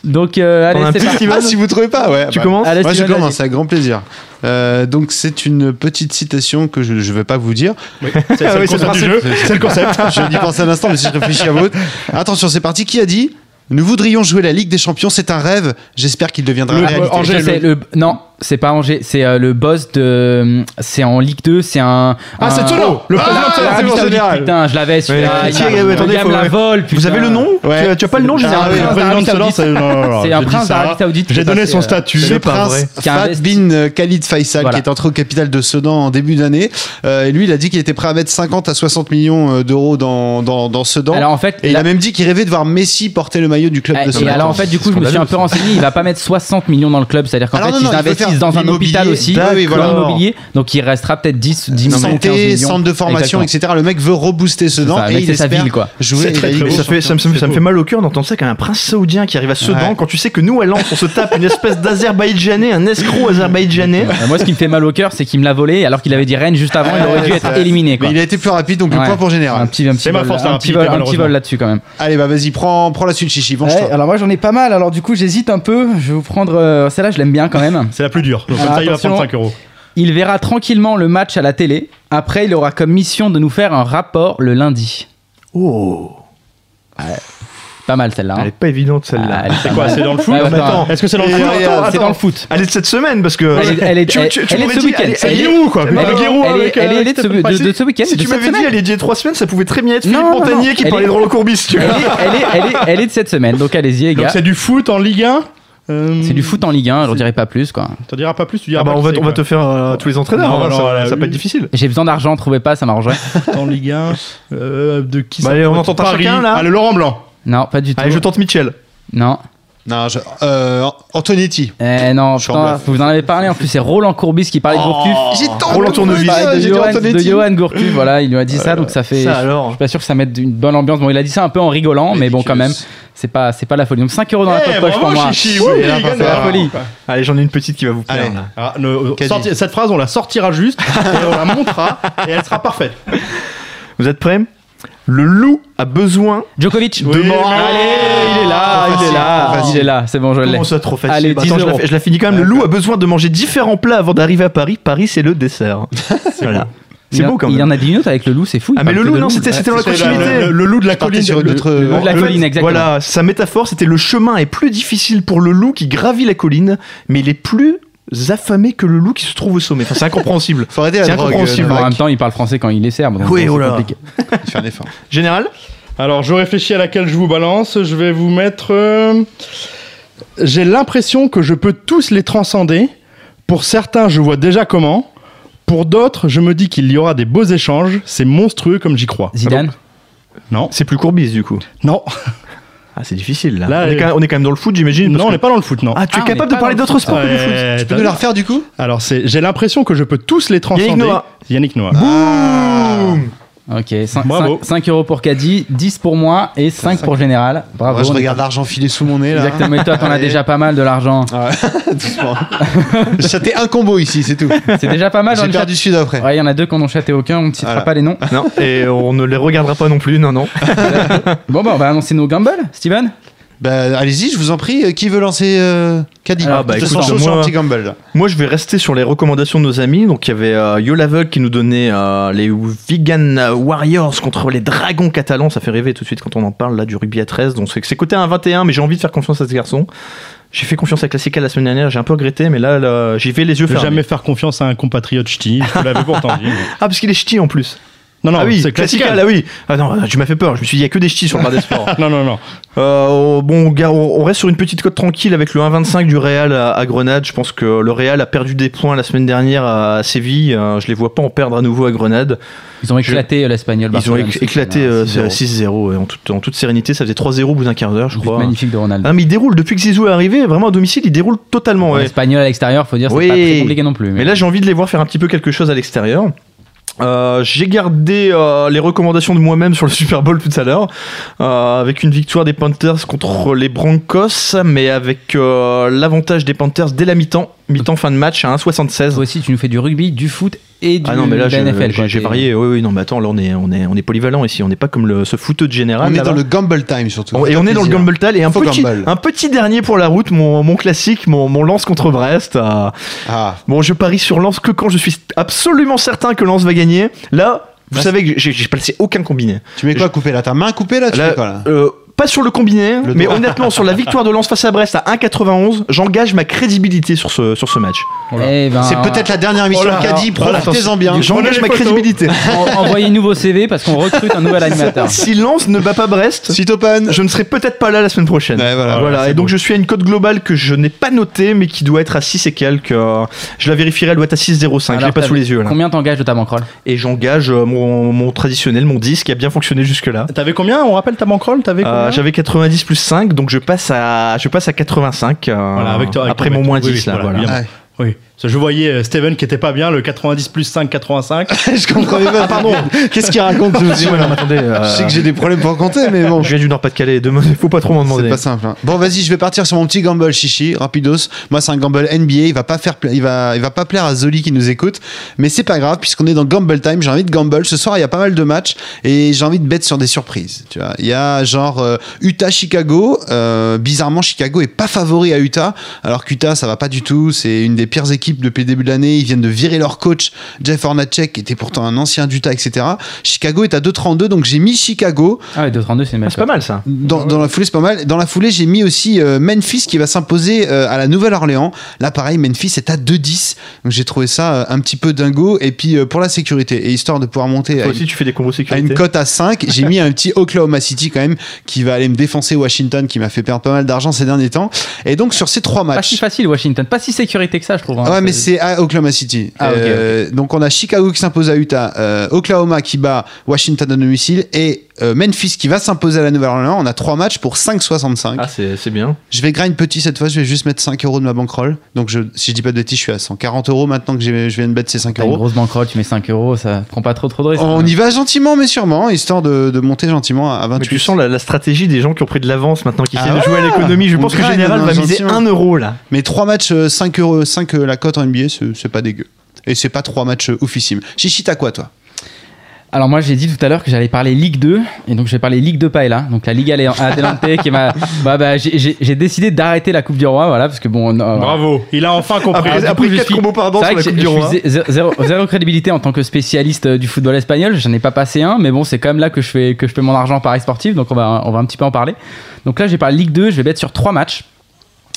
Donc, euh, allez, un c'est petit, parti. Ah, si vous trouvez pas, ouais. Tu bah, commences Allez, Moi, je Steven, commence avec grand plaisir. Euh, donc, c'est une petite citation que je ne vais pas vous dire. Oui, c'est c'est Ah le oui, c'est concept du le le concept. Je n'y pense un instant, mais si je réfléchis à votre. Attention, c'est parti. Qui a dit Nous voudrions jouer la Ligue des Champions, c'est un rêve. J'espère qu'il deviendra Le- réalité. Angers, Je sais, le- le- Non, c'est pas Angers, c'est euh, le boss de. C'est en Ligue 2, c'est un. Ah, un- c'est Tono Le président Ah, de Saoudite, Saoudite. Putain, je l'avais celui-là. Ouais, il- me la vole, Vous avez le nom Ouais. tu, as, tu as pas le nom, j'ai Ah c'est. non, non, non, C'est j'ai un prince d'Arabie Saoudite. J'ai donné son euh, statut. Le prince Fat bin euh, Khalid Faisal, qui est entré au capital de Sedan en début d'année. Euh, et lui, il a dit qu'il était prêt à mettre 50 à 60 millions d'euros dans, dans, dans Sedan. Alors en fait, et il la- a même dit qu'il rêvait de voir Messi porter le maillot du club Eh, de Et Sedan. alors en fait du coup je me suis un peu renseigné, il va pas mettre 60 millions dans le club, c'est-à-dire qu'en Alors fait dans un hôpital aussi, oui, dans l'immobilier. Donc il restera peut-être 10, 10 millions, 15 santé, millions. centre de formation, Exactement. etc. Le mec veut rebooster ce ça, le et mec, il c'est sa espère ville, quoi. jouer. C'est très, très beau. ça, fait, ça, me, ça me C'est fait mal au cœur d'entendre ça qu'un prince saoudien qui arrive à Sedan Ouais. quand tu sais que nous à Lens on se tape une espèce d'Azerbaïdjanais, un escroc azerbaïdjanais. Euh, Moi, ce qui me fait mal au cœur, c'est qu'il me l'a volé alors qu'il avait dit Rennes juste avant. il aurait dû être éliminé. Quoi. Mais il a été plus rapide, donc le Ouais. point pour Un général. petit, un petit C'est ma vol, force, la un petit rapidité, vol, un petit malheureusement. vol là-dessus quand même. Allez, bah vas-y, prends, prends la suite, Chichi. Venge-toi. Alors moi j'en ai pas mal. Alors du coup, j'hésite un peu. Je vais vous prendre euh, celle-là. Je l'aime bien quand même. C'est la plus dure. Donc, comme Alors, ça, il va attention. prendre 5 euros. Il verra tranquillement le match à la télé. Après, il aura comme mission de nous faire un rapport le lundi. Oh, Pas mal celle-là. hein. elle est pas évidente Ah, celle-là. elle est C'est quoi. C'est dans le foot Ouais, ouais, attends, Est-ce que c'est dans le foot C'est dans le foot. Elle est de cette semaine parce que. Elle est- elle est- tu, tu- tu elle est m'aurais de ce week-end. elle est- C'est Elle est- Giroud, quoi. elle est- elle est- euh, est de ce- week-end. Si tu cette m'avais dit elle est d'il y a trois semaines, ça pouvait très bien être Philippe Montagnier qui parlait de Roland Courbis, Elle est, elle, est, elle, est, elle est de cette semaine. Donc allez-y les Donc gars. c'est du foot en Ligue 1 Euh, C'est du foot en Ligue 1. Je dirais pas plus quoi. T'en diras pas plus, tu diras Ah bah pas on va, on te faire euh, tous les entraîneurs, Non, hein, non, ça, là, ça oui. peut être difficile. J'ai besoin d'argent. Trouvez pas, ça m'arrangerait. en Ligue 1 euh, de qui Bah, ça allez, on entend chacun, là Ah, le Laurent Blanc. Non, pas du tout. Allez, je tente Mitchell. Non. Non, je- euh, Antonetti. Eh non, Je putain, vous en avez parlé. En plus, c'est Roland Courbis qui parlait de Gourcuff. J'ai tant Roland Tournevis. De Johan, de. Johan Gourcuff. Voilà, il lui a dit ça. Donc ça fait. Ça Je alors. suis pas sûr que ça mette une bonne ambiance. Bon, il a dit ça un peu en rigolant, mais bon, quand même, c'est pas, c'est pas la folie. Donc 5 euros dans la Eh, poche pour moi. Chichi, Oui, oui, c'est la folie. Allez, j'en ai une petite qui va vous plaire. Allez. Ah, sorti- cette phrase, on la sortira juste et on la montrera et elle sera parfaite. Vous êtes prêts? Le loup a besoin. Djokovic. Oui, Bon, mais- allez, il est là, Trop il est là, facile. il est là. C'est bon, je l'ai. Comment ça, trop facile? Allez, Bah, 10 attends, je la, je la finis quand même. Le loup a besoin de manger différents plats avant d'arriver à Paris. Paris, c'est le dessert. voilà. C'est Il en- beau quand Il y en même. a 10 minutes avec le loup, c'est fou. Ah, mais le loup, de non, c'était c'était dans la C'est continuité. le, le loup de la colline. sur le- loup de la colline, exactement. Voilà, sa métaphore, c'était le chemin est plus difficile pour le loup qui gravit la colline, mais il est plus affamé que le loup qui se trouve au sommet. Enfin, c'est incompréhensible. Faut arrêter C'est drogue. incompréhensible. euh, En même temps, il parle français quand il est serbe. donc Oui, c'est oh là. compliqué. Il fait un effort. Général Alors, je réfléchis à laquelle je vous balance. Je vais vous mettre. euh, J'ai l'impression que je peux tous les transcender. Pour certains, je vois déjà comment. Pour d'autres, je me dis qu'il y aura des beaux échanges. C'est monstrueux comme j'y crois. Zidane. Non, C'est plus Courbis du coup. non, Ah, c'est difficile là. Là, on, est euh, quand même, on est quand même dans le foot, j'imagine. non, on n'est pas dans le foot, non. Ah, tu Ah, es on capable de parler d'autres sports que du foot Tu peux nous la refaire du coup? Alors, c'est, j'ai l'impression que je peux tous les transcender. Yannick Noah. Yannick Noah. Boum Ok, 5, Bravo. euros pour Caddy, 10 pour moi et 5 pour Général. Bravo. Moi, je regarde l'argent filer sous mon nez là. Exactement, et toi, t'en as déjà pas mal de l'argent. Ouais, doucement. J'ai chaté un combo ici, c'est tout. C'est déjà pas mal. J'ai ai perdu celui d'après. Ouais, il y en a deux qu'on n'ont chaté aucun, on ne citera Voilà. pas les noms. Non, et on ne les regardera pas non plus, non, non. Bon, bah, on va annoncer nos gambles, Steven. Bah, allez-y, je vous en prie. Qui veut lancer euh, Caddy Alors, bah, écoute, sur moi- un petit gamble là. Moi, je vais rester sur les recommandations de nos amis. Donc, il y avait euh, Yo qui nous donnait euh, les Vegan Warriors contre les Dragons catalans. Ça fait rêver tout de suite quand on en parle là du rugby à 13. Donc, c'est c'est côté 1-21, mais j'ai envie de faire confiance à ce garçon. J'ai fait confiance à Classica la semaine dernière, j'ai un peu regretté, mais là, là, j'y vais les yeux Ne fermés. jamais faire confiance à un compatriote ch'ti. Je te l'avais pourtant dit. mais- Ah, parce qu'il est ch'ti en plus. Non, non, ah oui, c'est Classica, classique. là oui. Ah non, tu m'as fait peur. Je me suis dit, il y a que des ch'tis sur le bar des sports. Non, non, non. Euh, bon, gars, on reste sur une petite cote tranquille avec le 1,25 du Real à, à Grenade. Je pense que le Real a perdu des points la semaine dernière à Séville. Euh, je les vois pas en perdre à nouveau à Grenade. Ils ont éclaté euh, l'Espagnol. Ils ont éclaté ce euh, week-end, 6-0 ouais, en, toute, en toute sérénité. Ça faisait 3-0 au bout d'un quart d'heure, je crois. magnifique de Ronaldo. Ah, mais il déroule depuis que Zizou est arrivé. Vraiment à domicile, il déroule totalement. ouais. L'Espagnol à l'extérieur, faut dire, c'est Oui. pas très compliqué non plus. Mais là, j'ai envie de les voir faire un petit peu quelque chose à l'extérieur. Euh, j'ai gardé euh, les recommandations de moi-même sur le Super Bowl tout à l'heure, euh, avec une victoire des Panthers contre les Broncos, mais avec euh, l'avantage des Panthers dès la mi-temps, mi-temps fin de match à 1,76. toi aussi, tu nous fais du rugby, du foot et du Ah non mais là j'ai varié. Oui oui non mais attends là on est on est on est polyvalent ici. On n'est pas comme le, ce footeux de général. On est dans le gamble time surtout. Oh, Et on est dans le. Gamble Tal et un petit, gamble. un petit dernier pour la route, mon, mon classique, mon, mon lance contre Brest. euh, Ah, Bon, je parie sur Lens que quand je suis absolument certain que Lens va gagner. Là, vous savez que j'ai placé aucun combiné. tu mets quoi coupé là? Ta main coupée là Tu Là, fais quoi là? euh, pas sur le combiné, Le mais honnêtement, sur la victoire de Lens face à Brest à 1,91, j'engage ma crédibilité sur ce, sur ce match. Eh ben, C'est peut-être la dernière mission Oh là, de Caddy, voilà, profitez-en bien. J'engage ma crédibilité. en- envoyez nouveau CV parce qu'on recrute un nouvel animateur. si Lens ne bat pas Brest, open je ne serai peut-être pas là la semaine prochaine. Ouais, voilà. Et donc beau. je suis à une cote globale que je n'ai pas notée, mais qui doit être à 6 et quelques. euh, Je la vérifierai, elle doit être à 6,05. Je l'ai pas sous les yeux là. Combien t'engages de ta bankroll Et j'engage euh, mon, mon traditionnel, mon 10 qui a bien fonctionné jusque-là. T'avais combien On rappelle ta bankroll? T'avais Euh, combien? J'avais 90 plus 5, donc je passe à, je passe à 85 euh, Voilà, avec toi, avec après mon moins Oui, 10 oui, là. voilà, Voilà. Ouais. Oui. Parce que je voyais euh, Steven qui était pas bien, le 90 plus 5, 85. je comprenais pas. Pardon. Qu'est-ce qu'il raconte monsieur Ouais, non, attendez, euh, Je sais que j'ai des problèmes pour compter, mais bon. je viens du Nord-Pas-de-Calais, demain, faut pas trop m'en C'est demander. pas simple. hein. Bon, vas-y, je vais partir sur mon petit gamble chichi, rapidos. Moi, c'est un gamble NBA. Il va pas faire, pla- il va, il va pas plaire à Zoli qui nous écoute, mais c'est pas grave puisqu'on est dans gamble time. J'ai envie de gamble. Ce soir, il y a pas mal de matchs et j'ai envie de bet sur des surprises. Tu vois, il y a genre euh, Utah Chicago. Euh, bizarrement, Chicago est pas favori à Utah, alors qu'Utah ça va pas du tout. C'est une des pires équipes depuis le début de l'année. Ils viennent de virer leur coach Jeff Hornacek, qui était pourtant un ancien d'Utah, etc. Chicago est à 2,32, donc j'ai mis Chicago. Ah ouais, 2,32 c'est une Ah, c'est pas mal ça. Dans, dans la foulée, c'est pas mal. Dans la foulée, j'ai mis aussi euh, Memphis qui va s'imposer euh, à la Nouvelle-Orléans. Là, pareil, Memphis est à 2,10. Donc j'ai trouvé ça euh, un petit peu dingo. Et puis euh, pour la sécurité, et histoire de pouvoir monter à Toi une, aussi, tu fais des combos à sécurité. une cote à 5, j'ai mis un petit Oklahoma City quand même qui va aller me défoncer Washington qui m'a fait perdre pas mal d'argent ces derniers temps. Et donc sur ces trois Pas si matchs. facile Washington, pas si sécurité que ça je trouve. hein. Ouais, mais c'est à Oklahoma City. Ah, Euh, Donc on a Chicago qui s'impose à Utah, euh, Oklahoma qui bat Washington à domicile et euh, Memphis qui va s'imposer à la Nouvelle-Orléans. On a trois matchs pour 5,65. Ah, c'est c'est bien. Je vais grind petit cette fois, je vais juste mettre 5 euros de ma bankroll. Donc je, si je dis pas de bêtises, je suis à 140 euros maintenant que je viens de mettre ces 5 T'as une euros. grosse bankroll, tu mets 5 euros, ça prend pas trop trop de risques. On y va gentiment mais sûrement, histoire de, de monter gentiment à 28. Mais tu sens la, la stratégie des gens qui ont pris de l'avance maintenant, qui essaient Ah de jouer à l'économie. Je pense que Général hein, va miser gentiment. 1 euro là. Mais 3 matchs, euh, 5 euros, 5 euh, la cote en NBA, c'est pas dégueu. Et c'est pas 3 matchs euh, oufissimes. Chichi, t'as quoi toi? Alors moi j'ai dit tout à l'heure que j'allais parler Ligue 2 et donc je vais parler Ligue 2 Paella, donc la Liga Adelante qui m'a bah, bah, j'ai- décidé d'arrêter la Coupe du Roi voilà parce que bon Bravo, il a enfin compris. Après, après 4 suis- combos pardon C'est sur vrai la que Coupe du Roi. zéro crédibilité en tant que spécialiste euh, du football espagnol. J'en ai pas passé un, mais bon, c'est quand même là que je fais que je fais mon argent en paris sportif, donc on va on va un petit peu en parler. Donc là, j'ai parlé Ligue 2, je vais mettre sur trois matchs.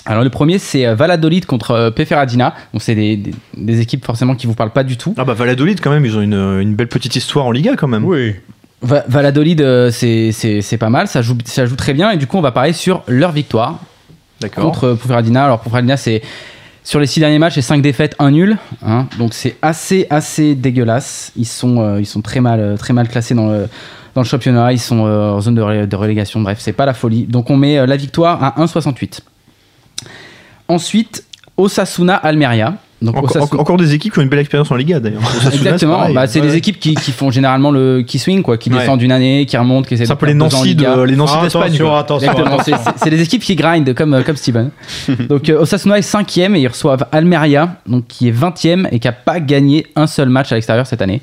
Alors le premier, c'est euh, Valladolid contre euh, Peferadina. Donc c'est des, des, des équipes forcément qui vous parlent pas du tout. Ah bah Valladolid quand même, ils ont une, une belle petite histoire en Liga quand même. Oui. Va- Valladolid, euh, c'est c'est c'est pas mal, ça joue ça joue très bien et du coup, on va parler sur leur victoire contre euh, Peferadina. Alors Peferadina, c'est sur les six derniers matchs, c'est 5 défaites, 1 nul. hein. donc c'est assez, assez dégueulasse. Ils sont, euh, ils sont très, mal, euh, très mal classés dans le, dans le championnat. Ils sont euh, en zone de, ré- de relégation. Bref, c'est pas la folie. Donc on met euh, la victoire à 1,68. Ensuite, Osasuna Almeria. Donc Encore, Osasuna- encore- encore des équipes qui ont une belle expérience en Liga d'ailleurs. C'est Exactement, bah, c'est Ouais. des équipes qui, qui font généralement le qui swing quoi, qui Ouais. descendent d'une année, qui remontent, qui essaient C'est un peu les Nancy Liga. de les Nancy Ah, d'Espagne. c'est- des équipes qui grindent comme, euh, comme Steven. Donc euh, Osasuna est cinquième et ils reçoivent Almeria, donc qui est 20e et qui n'a pas gagné un seul match à l'extérieur cette année.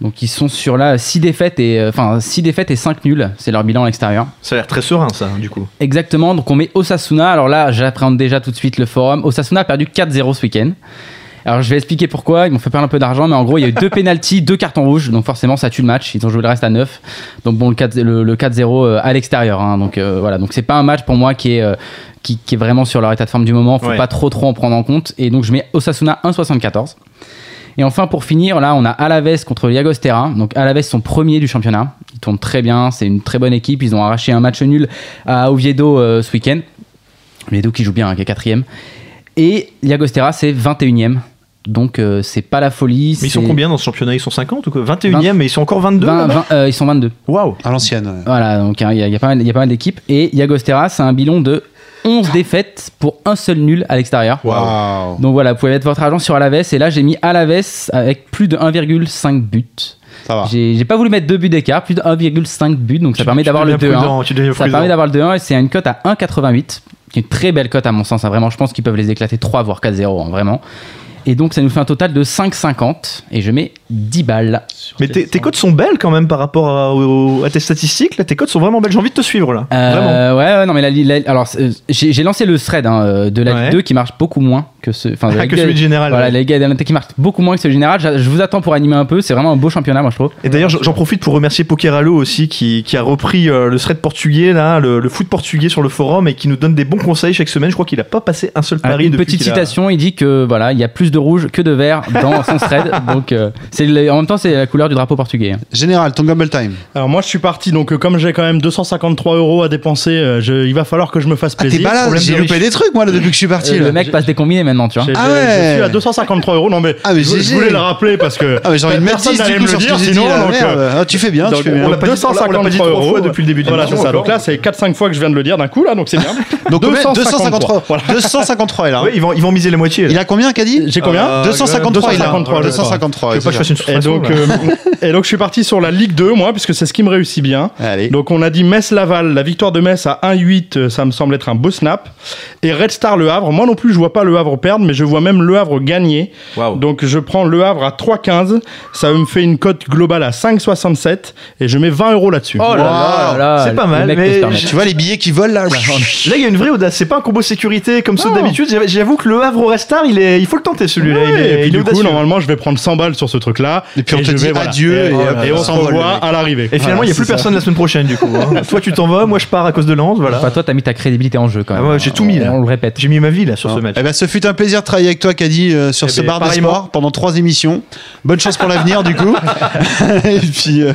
Donc ils sont sur là 6 défaites et euh, enfin 6 défaites et 5 nuls, c'est leur bilan à l'extérieur. Ça a l'air très serein ça du coup. Exactement, donc on met Osasuna. Alors là, j'appréhende déjà tout de suite le forum. Osasuna a perdu 4-0 ce week-end. Alors je vais expliquer pourquoi. Ils m'ont fait perdre un peu d'argent, mais en gros, il y a eu deux pénalties, deux cartons rouges. Donc forcément, ça tue le match. Ils ont joué le reste à 9. Donc bon, le 4 le, le 4-0 euh, à l'extérieur. hein. Donc euh, voilà, donc c'est pas un match pour moi qui est, euh, qui, qui est vraiment sur leur état de forme du moment. Faut Ouais. pas trop trop en prendre en compte. Et donc je mets Osasuna 1,74. Et enfin, pour finir, là, on a Alaves contre Llagostera. Donc, Alaves sont premiers du championnat. Ils tournent très bien. C'est une très bonne équipe. Ils ont arraché un match nul à Oviedo euh, ce week-end. Oviedo qui joue bien, hein, qui est quatrième. Et Llagostera, c'est 21ème. Donc, euh, c'est pas la folie. Mais ils sont combien dans ce championnat? Ils sont 50 ou quoi? 21 e mais ils sont encore 22 20, là-bas? 20, euh, Ils sont 22. Waouh À l'ancienne. ouais. Voilà, donc il y, a- il y a pas mal, d'équipes. Et Llagostera, c'est un bilan de 11 défaites pour un seul nul à l'extérieur. Waouh. Donc voilà, vous pouvez mettre votre argent sur Alaves. Et là, j'ai mis Alaves avec plus de 1,5 buts. Ça va. J'ai pas voulu mettre deux buts d'écart, plus de 1,5 buts, donc ça Tu- permet d'avoir le deviens 2-1. prudent, Tu deviens Ça permet d'avoir le 2-1 et c'est une cote à 1,88, qui est une très belle cote à mon sens. hein. Vraiment, je pense qu'ils peuvent les éclater 3 voire 4-0, hein, vraiment. Et donc ça nous fait un total de 5,50 et je mets 10 balles. Mais tes, tes codes sont belles quand même par rapport à, au- à tes statistiques. Là, tes codes sont vraiment belles. J'ai envie de te suivre là. Vraiment. Euh, ouais, ouais, non, mais la, la- alors c'est- j'ai lancé le thread hein, euh, de la Ouais. Ligue 2 qui marche beaucoup moins que ce. Enfin, Ah, que celui de général. Voilà, ouais. la Ligue Adelante qui marche beaucoup moins que celui général. Je, je vous attends pour animer un peu. C'est vraiment un beau championnat, moi je trouve. Et d'ailleurs, j'en profite pour remercier Pokeralo aussi, qui, qui a repris euh, le thread portugais, là, le, le foot portugais sur le forum et qui nous donne des bons conseils chaque semaine. Je crois qu'il a pas passé un seul Ah, pari une petite a- citation, il dit que voilà, il y a plus de rouge que de vert dans son thread, donc euh, C'est le- en même temps, c'est la couleur du drapeau portugais. hein. Général, ton gamble time. Alors moi je suis parti, donc euh, comme j'ai quand même 253 euros à dépenser, euh, je- il va falloir que je me fasse Ah, t'es plaisir. balade, j'ai de loupé des trucs, moi, là, depuis que je suis parti. Euh, là. le mec passe des combinés maintenant, tu vois. Ah ouais. Je suis à 253 euros. Non mais Ah, mais je, voulais le rappeler parce que Ah, mais j'ai envie de mettre personne 10 n'allait du me coup le sur ce dire que j'ai dit, sinon. là. donc, Ah, tu fais bien, donc, tu fais bien. on l'a pas dit trois- on l'a pas dit 253 trois euros depuis le début de Voilà, c'est ça. Donc là, c'est 4-5 fois que je viens de le dire d'un coup là, donc c'est bien. Donc, combien 253. 253. 253, il a. Ouais, ils, vont, ils vont miser la moitié. là. Il a combien, Caddy J'ai combien Euh, 253, il a. 253, 253, Je veux pas que je c'est fasse une Et soustraction, donc, là. euh, et donc je suis parti sur la Ligue 2 moi puisque c'est ce qui me réussit bien. Allez. Donc on a dit Metz-Laval, la victoire de Metz à 1-8, euh, ça me semble être un beau snap. Et Red Star Le Havre, moi non plus je vois pas Le Havre perdre, mais je vois même Le Havre gagner. Donc je prends Le Havre à 3,15, ça me fait une cote globale à 5,67 et je mets 20 euros là-dessus. Oh là là, Wow, là, c'est pas mal, mais. Tu vois les billets qui volent là Là, il y a une vraie audace. C'est pas un combo sécurité comme ceux d'habitude. J'avoue- que le Havre au Restar, il, est... il faut le tenter celui-là. Ouais, il est, il est normalement, je vais prendre 100 balles sur ce truc-là. Et puis on te dit vais, voilà. adieu et, et on on se s'envole, le revoit mec. à l'arrivée. Et finalement, il n'y a Voilà, plus personne la semaine prochaine, du coup. hein. Toi, tu t'en vas, moi, je pars à cause de Lens, voilà. Enfin, toi, t'as mis ta crédibilité en jeu quand Ah même. ouais, j'ai tout mis, là. On le répète. J'ai mis ma vie là sur ce match. Eh ben, ce fut un plaisir de travailler avec toi, Caddy, euh, sur Eh ce ben, bar des pareillement. sports pendant trois émissions. Bonne chance pour l'avenir, du coup. et puis, euh,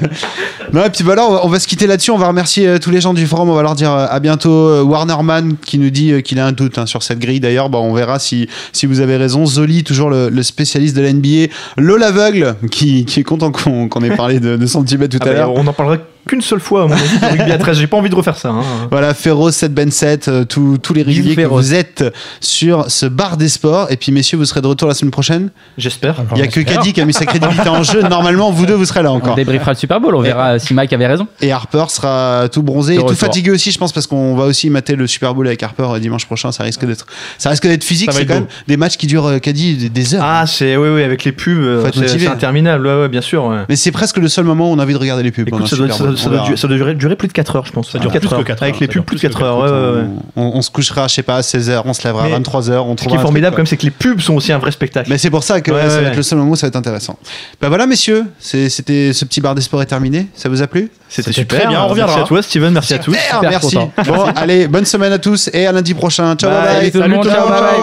non, et puis voilà, on va, on va se quitter là-dessus. On va remercier euh, tous les gens du forum. On va leur dire à bientôt. Warnerman qui nous dit qu'il a un doute hein, sur cette grille. D'ailleurs, bon, on verra si, si vous avez raison. Zoli, toujours le, le spécialiste de la NBA. Lol aveugle qui, qui est content qu'on ait parlé de, de centimètres tout Ah à bah, l'heure. on en parlera qu'une seule fois à mon avis de rugby à 13. J'ai pas envie de refaire ça. hein. Voilà, Ferro, 7 Ben 7, euh, tous tous les réguliers que vous êtes sur ce bar des sports. Et puis, messieurs, vous serez de retour la semaine prochaine. J'espère. Il y a que Caddy qui a mis sa crédibilité en jeu. Normalement, vous deux, vous serez là On encore. débriefera le Super Bowl, on verra si Mike avait raison. Et Harper sera tout bronzé et tout fatigué aussi, je pense, parce qu'on va aussi mater le Super Bowl avec Harper euh, dimanche prochain. Ça risque d'être, ça risque d'être physique. C'est quand beau. même des matchs qui durent, euh, Caddy, des, des heures. Ah, c'est oui, oui, avec les pubs, c'est interminable. Ouais, ouais, bien sûr. ouais. Mais c'est presque le seul moment où on a envie de regarder les pubs. pendant Écoute, le ça doit, Super Bowl. Ça, doit durer, ça doit durer, durer plus de 4 heures, je pense. Ça dure plus que 4 Avec heures, les pubs, plus de plus que 4 heures. quatre ouais, ouais, ouais. On, on se couchera, je sais pas, à 16h, on se lèvera Mais à 23h, on Ce qui est formidable, comme c'est que les pubs sont aussi un vrai spectacle. Mais c'est pour ça que Ouais, ouais, ça va ouais. être le seul moment où ça va être intéressant. Ben voilà, messieurs, c'était ce petit bar des sports est terminé. Ça vous a plu? C'était super. très bien, on reviendra. Merci à toi, Steven. Merci à tous. Merci. content. Bon, allez, bonne semaine à tous et à lundi prochain. Ciao, bye bye. Salut tout le monde,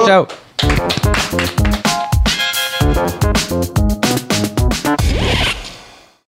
ciao.